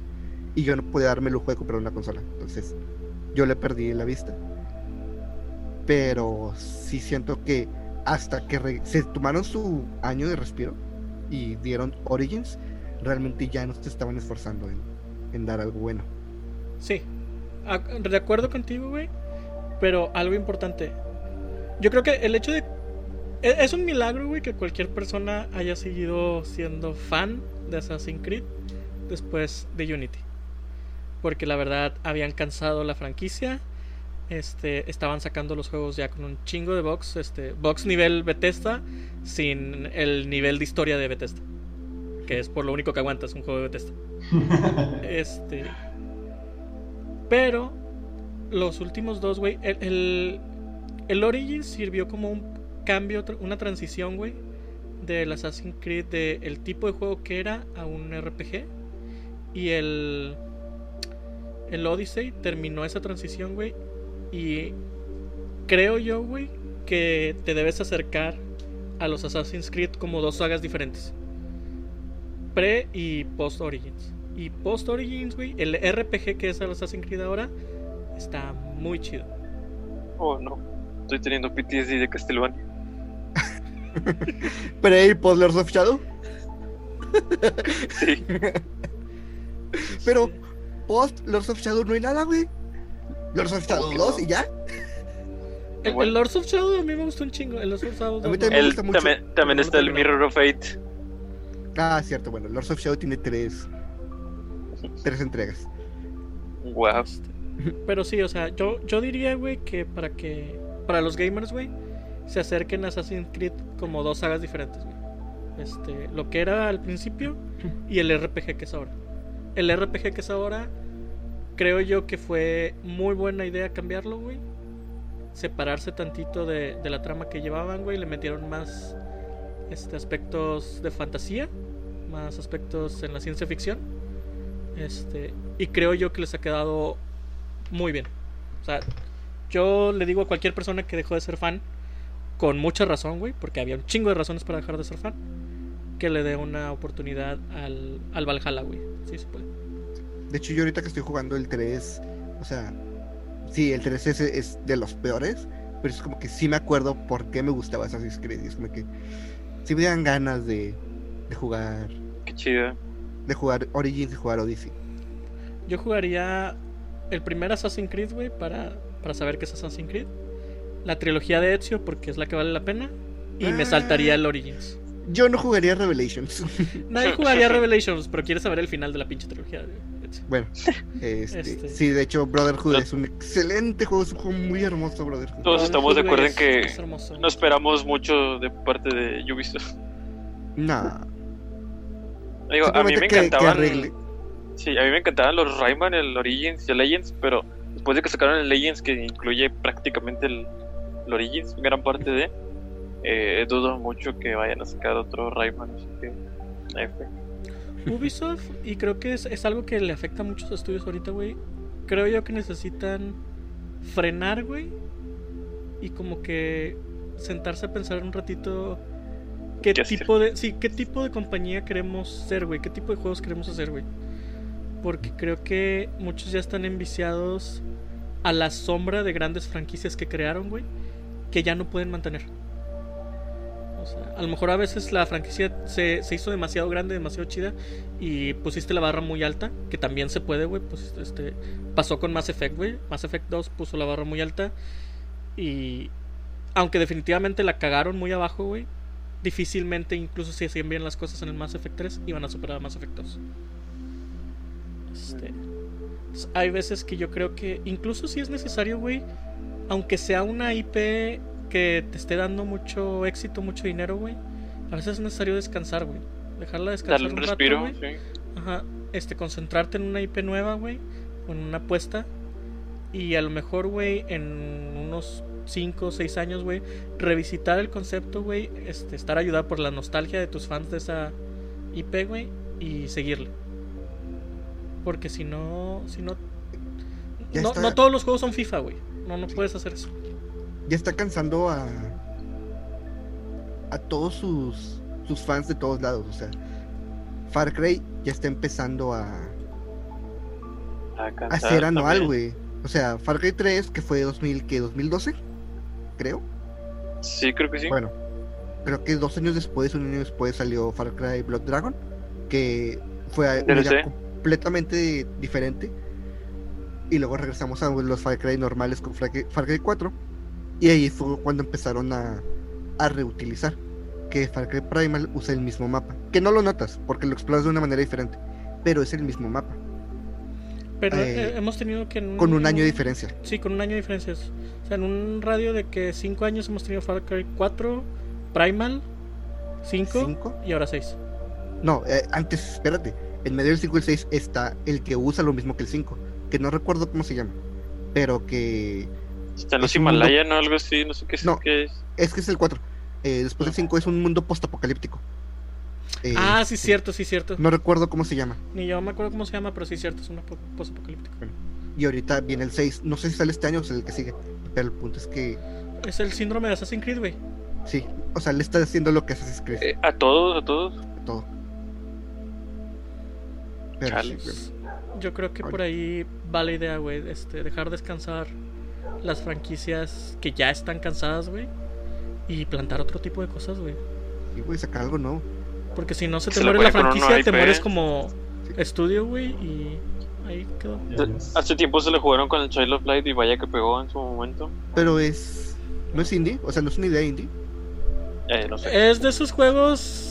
Y yo no pude darme el lujo de comprar una consola. Entonces, yo le perdí la vista. Pero sí siento que hasta que se tomaron su año de respiro y dieron Origins, realmente ya no se estaban esforzando en, en dar algo bueno. Sí. De acuerdo contigo, güey. Pero algo importante. Yo creo que el hecho de. Es un milagro, güey, que cualquier persona haya seguido siendo fan de Assassin's Creed después de Unity. Porque la verdad habían cansado la franquicia. Este, estaban sacando los juegos ya con un chingo de box, este, box nivel Bethesda, sin el nivel de historia de Bethesda. Que es por lo único que aguantas un juego de Bethesda. Este. Pero los últimos dos, güey. El, el, el Origins sirvió como un cambio, una transición, güey. Del Assassin's Creed, del tipo de juego que era a un RPG. Y el. El Odyssey terminó esa transición, güey. Y creo yo, güey, que te debes acercar a los Assassin's Creed como dos sagas diferentes. Pre y post Origins. Y post Origins, güey, el RPG que es el Assassin's Creed ahora está muy chido. Oh, no. Estoy teniendo PTSD de Castlevania. Pre y post Lords of Shadow. Sí. Pero post Lords of Shadow no hay nada, güey. Lords of Shadow que 2 no? y ya. El, el Lords of Shadow a mí me gustó un chingo. El Lords of Shadow A mí dos también no- me El, gusta mucho. también también No, está el. Mirror of Fate. Ah, cierto, bueno, Lords of Shadow tiene tres, tres entregas. Wow. Pero sí, o sea, yo, yo diría, güey, que para que. Para los gamers, güey, se acerquen a Assassin's Creed como dos sagas diferentes, güey. Este, lo que era al principio y el RPG que es ahora. El RPG que es ahora, creo yo que fue muy buena idea cambiarlo, güey. Separarse tantito de, de la trama que llevaban, güey. Le metieron más este, aspectos de fantasía, más aspectos en la ciencia ficción. Este, y creo yo que les ha quedado muy bien. O sea, yo le digo a cualquier persona que dejó de ser fan, con mucha razón, güey, porque había un chingo de razones para dejar de ser fan, que le dé una oportunidad al, al Valhalla, güey. Sí se puede. De hecho, yo ahorita que estoy jugando el 3, o sea, sí, el 3 es, es de los peores, pero es como que sí me acuerdo por qué me gustaba Assassin's Creed. y Es como que sí me dan ganas de, de jugar, Qué chido. de jugar Origins y jugar Odyssey. Yo jugaría el primer Assassin's Creed, güey, para, para saber qué es Assassin's Creed. La trilogía de Ezio, porque es la que vale la pena. Y me Ah. saltaría el Origins. Yo no jugaría Revelations. Nadie jugaría Revelations, pero quiere saber el final de la pinche trilogía de Ezio. bueno, este, Este. sí, de hecho, Brotherhood No. es un excelente juego, es un juego muy hermoso, Brotherhood. Todos estamos de acuerdo en que es no esperamos mucho de parte de Ubisoft. Nah, Digo, a mí me que- que encantaban. arregle. Sí, a mí me encantaban los Rayman, el Origins y el Legends, pero después de que sacaron el Legends, que incluye prácticamente el, el Origins, gran parte de, eh, dudo mucho que vayan a sacar otro Rayman, así que. Ubisoft, y creo que es, es algo que le afecta a muchos estudios ahorita, güey. Creo yo que necesitan frenar, güey. Y como que sentarse a pensar un ratito qué ¿Qué hacer? tipo de. Sí, qué tipo de compañía queremos ser, güey. Qué tipo de juegos queremos hacer, güey. Porque creo que muchos ya están enviciados a la sombra de grandes franquicias que crearon, güey. Que ya no pueden mantener. O sea, a lo mejor a veces la franquicia se, se hizo demasiado grande, demasiado chida y pusiste la barra muy alta, que también se puede, güey. Pues este pasó con Mass Effect, güey. Mass Effect 2 puso la barra muy alta y aunque definitivamente la cagaron muy abajo, güey, difícilmente incluso si hacían bien las cosas en el Mass Effect 3 iban a superar a Mass Effect 2. Este, entonces, hay veces que yo creo que incluso si es necesario, güey, aunque sea una IP que te esté dando mucho éxito, mucho dinero, güey, a veces es necesario descansar, güey. Dejarla descansar Darle un un rato, respiro, güey. sí. Ajá, este, concentrarte en una IP nueva, güey, o en una apuesta. Y a lo mejor, güey, en unos 5 o 6 años, güey, revisitar el concepto, güey, este, estar ayudado por la nostalgia de tus fans de esa IP, güey, y seguirle. Porque si no, si no... Ya No, está. no todos los juegos son FIFA, güey. No, no puedes hacer eso. ya está cansando a a todos sus sus fans de todos lados, o sea, Far Cry ya está empezando a, A a cansar ser anual, güey. O sea, Far Cry 3 que fue 2000 que 2012, creo. Sí, creo que sí. Bueno, creo que dos años después, un año después salió Far Cry Blood Dragon, que fue una completamente diferente. Y luego regresamos a los Far Cry normales con Far Cry, Far Cry 4. Y ahí fue cuando empezaron a, a reutilizar. Que Far Cry Primal usa el mismo mapa. Que no lo notas, porque lo exploras de una manera diferente. Pero es el mismo mapa, Pero Eh, eh, hemos tenido que... en con un año de diferencia. Sí, con un año de diferencia. O sea, en un radio de que 5 años hemos tenido Far Cry 4, Primal, 5 ¿Cinco? y ahora 6. No, eh, antes, espérate. En medio del 5 y el 6 está el que usa lo mismo que el 5. Que no recuerdo cómo se llama. Pero que Está en los es un mundo- Himalaya, ¿no? Algo así, no sé qué es. No. qué es. es que es el 4. Eh, después del 5 es un mundo postapocalíptico. Eh, ah, sí, cierto, sí, cierto. No recuerdo cómo se llama. Ni yo me acuerdo cómo se llama, pero sí, cierto, es una po- post-apocalíptica. Y ahorita viene el 6. No sé si sale este año o es el que sigue. Pero el punto es que Es el síndrome de Assassin's Creed, güey. sí. O sea, le está haciendo lo que Assassin's Creed. Eh, a todos, a todos. Todo. Pero Chale. sí, güey. Yo creo que por ahí va la idea, güey. Este, dejar descansar las franquicias que ya están cansadas, güey. Y plantar otro tipo de cosas, güey. Y a sacar algo nuevo. Porque si no se te Se muere la franquicia, te IP. mueres como Sí. estudio, güey. Y ahí quedó. Hace tiempo se le jugaron con el Child of Light y vaya que pegó en su momento. Pero es. No es indie. O sea, no es una idea indie. Eh, no sé. Es de esos juegos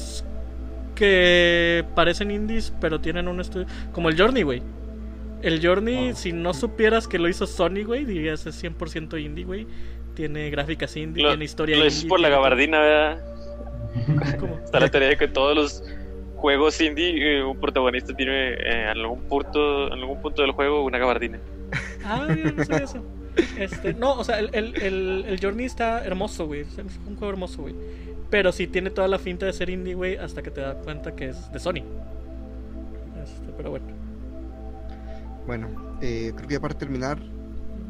que parecen indies, pero tienen un estudio. Como el Journey, güey. El Journey, Ah. si no supieras que lo hizo Sony, güey, dirías es 100% indie, güey. Tiene gráficas indie, Lo, tiene historia lo indie. es por la gabardina, ¿verdad? ¿Cómo? Está la teoría de que todos los juegos indie, eh, un protagonista tiene eh, en algún punto, en algún punto del juego una gabardina. Ah, yo no sabía eso. Este, no, o sea, el, el, el, el Journey está hermoso, güey. Es un juego hermoso, güey. Pero sí tiene toda la finta de ser indie, güey, hasta que te das cuenta que es de Sony. Este, pero bueno. Bueno, eh, creo que ya para terminar,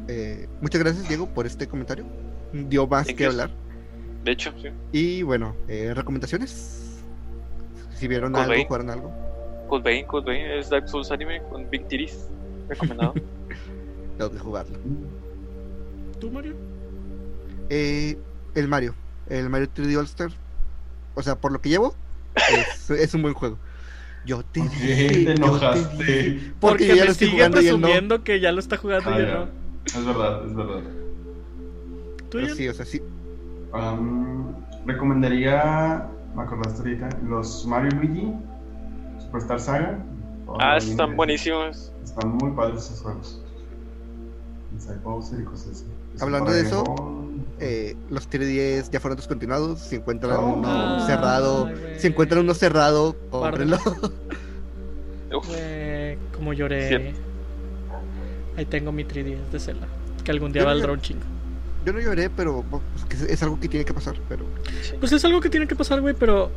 eh, muchas gracias Diego por este comentario. Dio más que hablar. De hecho, sí. Y bueno, eh, recomendaciones. Si vieron algo, jugaron algo. Code Vein, Code Vein es Dark Souls anime con Big Titties. Recomendado. Tengo que jugarlo. ¿Tú, Mario? Eh, el Mario, el Mario 3D All Star. O sea, por lo que llevo, es, es un buen juego. Yo te ¿Por qué dije, te yo enojaste? dije. Porque, Porque, ya me lo estoy sigue él no. presumiendo que ya lo está jugando Ah, y ya. no. Es verdad, es verdad. ¿Tú, Ian? sí, o sea, sí. Um, recomendaría, me acordaste ahorita, los Mario y Luigi, Superstar Saga. ah, están buenísimos. Están muy padres esos juegos. Inside Bowser y cosas así. Hablando de eso, Boy. Eh, los 3DS ya fueron descontinuados. Si encuentran Oh. uno cerrado, güey. si encuentran uno cerrado, cómprenlo. Como lloré. Ahí tengo mi 3DS de Zelda. Que algún día valdrá un chingo. Yo no lloré, pero pues, es algo que tiene que pasar. Pero Pues es algo que tiene que pasar, güey, pero.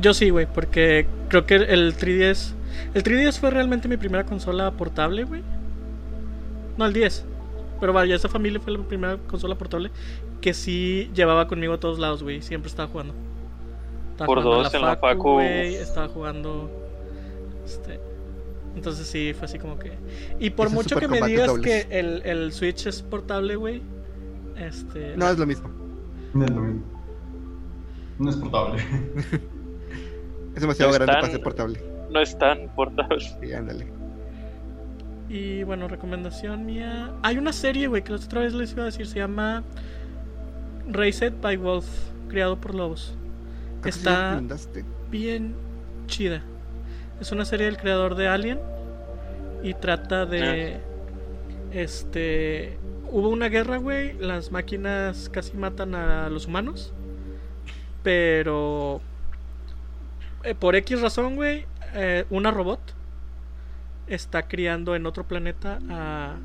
Yo sí, güey, porque creo que el 3DS. El 3DS fue realmente mi primera consola portable, güey. No, el 10. Pero vaya, esa familia fue la primera consola portable que sí llevaba conmigo a todos lados, güey. Siempre estaba jugando. Estaba Por jugando dos en la facu. güey, Estaba jugando. Este. Entonces sí, fue así como que. Y por mucho que me digas dobles. que el, el Switch es portable, güey. Este. no es lo mismo. No es lo mismo. No es portable. Es demasiado No es grande tan- para ser portable. no es tan portable. Sí, ándale. Y bueno, recomendación mía. Hay una serie, güey, que la otra vez les iba a decir. Se llama Raised by Wolf, creado por lobos. Creo que sí Está-. Bien chida. Es una serie del creador de Alien. Y trata de. Este. Hubo una guerra, güey. Las máquinas casi matan a los humanos. Pero. eh, por X razón, güey. eh, una robot está criando en otro planeta a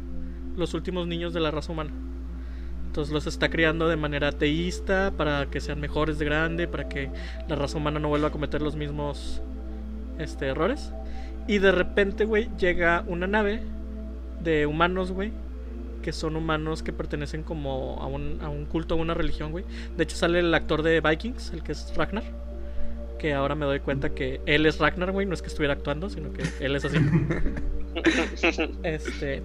los últimos niños de la raza humana. Entonces los está criando de manera ateísta para que sean mejores de grande, para que la raza humana no vuelva a cometer los mismos este, errores. Y de repente, güey, llega una nave de humanos, güey, que son humanos que pertenecen como a un, a un culto, a una religión, güey. De hecho sale el actor de Vikings, el que es Ragnar. Que ahora me doy cuenta que él es Ragnar, güey, no es que estuviera actuando, sino que él es así. Este.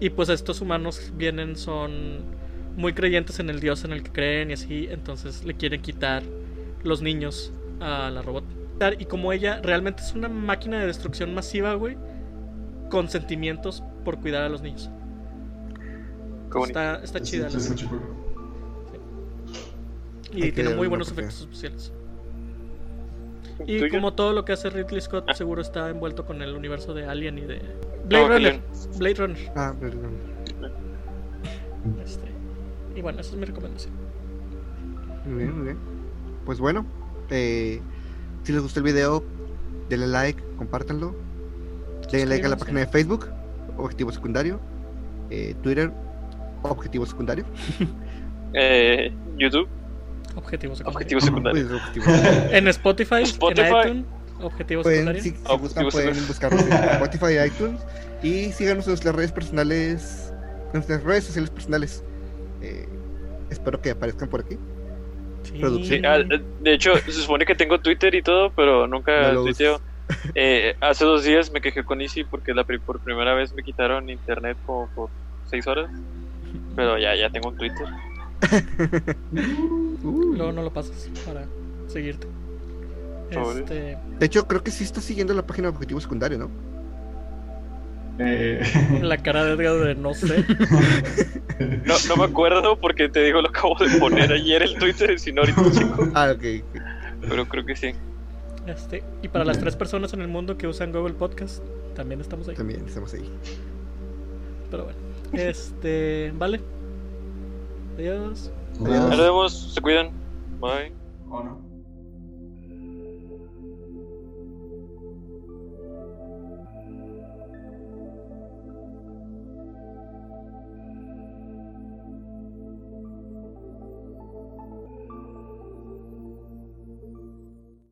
Y pues estos humanos vienen, son muy creyentes en el dios en el que creen y así. Entonces le quieren quitar los niños a la robot. Y como ella realmente es una máquina de destrucción masiva, güey. Con sentimientos por cuidar a los niños. Está, está chida sí, la sí, chico. Y tiene muy buenos efectos especiales. Y ¿Tuyo? como todo lo que hace Ridley Scott, seguro está envuelto con el universo de Alien y de Blade No, Runner. Alien. Blade Runner. Ah, perdón. Este, y bueno, esa es mi recomendación. Muy bien, muy bien. Pues bueno, eh, si les gustó el video, denle like, compártanlo. Denle like a la página de Facebook, Objetivo Secundario. eh, Twitter, Objetivo Secundario. Eh, YouTube, Objetivo secundario. objetivo secundario. Pues, objetivo. En Spotify, Spotify. en iTunes, objetivo Pueden, secundario. si, si Objetivo gustan, pueden Secundario. buscarnos en Spotify y iTunes. Y síganos en nuestras redes personales, en nuestras redes sociales personales. Eh, espero que aparezcan por aquí. Sí. producción. Sí, ah, de hecho, se supone que tengo Twitter y todo, pero nunca No lo tuiteo. Eh, hace dos días me quejé con Easy porque la por primera vez me quitaron internet como por seis horas. Pero ya, ya tengo un Twitter. Uh. Luego no lo pasas para seguirte. Este, De hecho, creo que sí está siguiendo la página de Objetivo Secundario, ¿no? Eh, la cara de Edgar de no sé. No, no me acuerdo porque te digo, lo acabo de poner ayer el Twitter, si no ahorita chico. Ah, ok. ok. Pero creo que sí. Este, y para las tres personas en el mundo que usan Google Podcast, también estamos ahí. También estamos ahí. Pero bueno, este, vale. Adiós. Ahí nos vemos, se cuidan. Bye. ¿O no?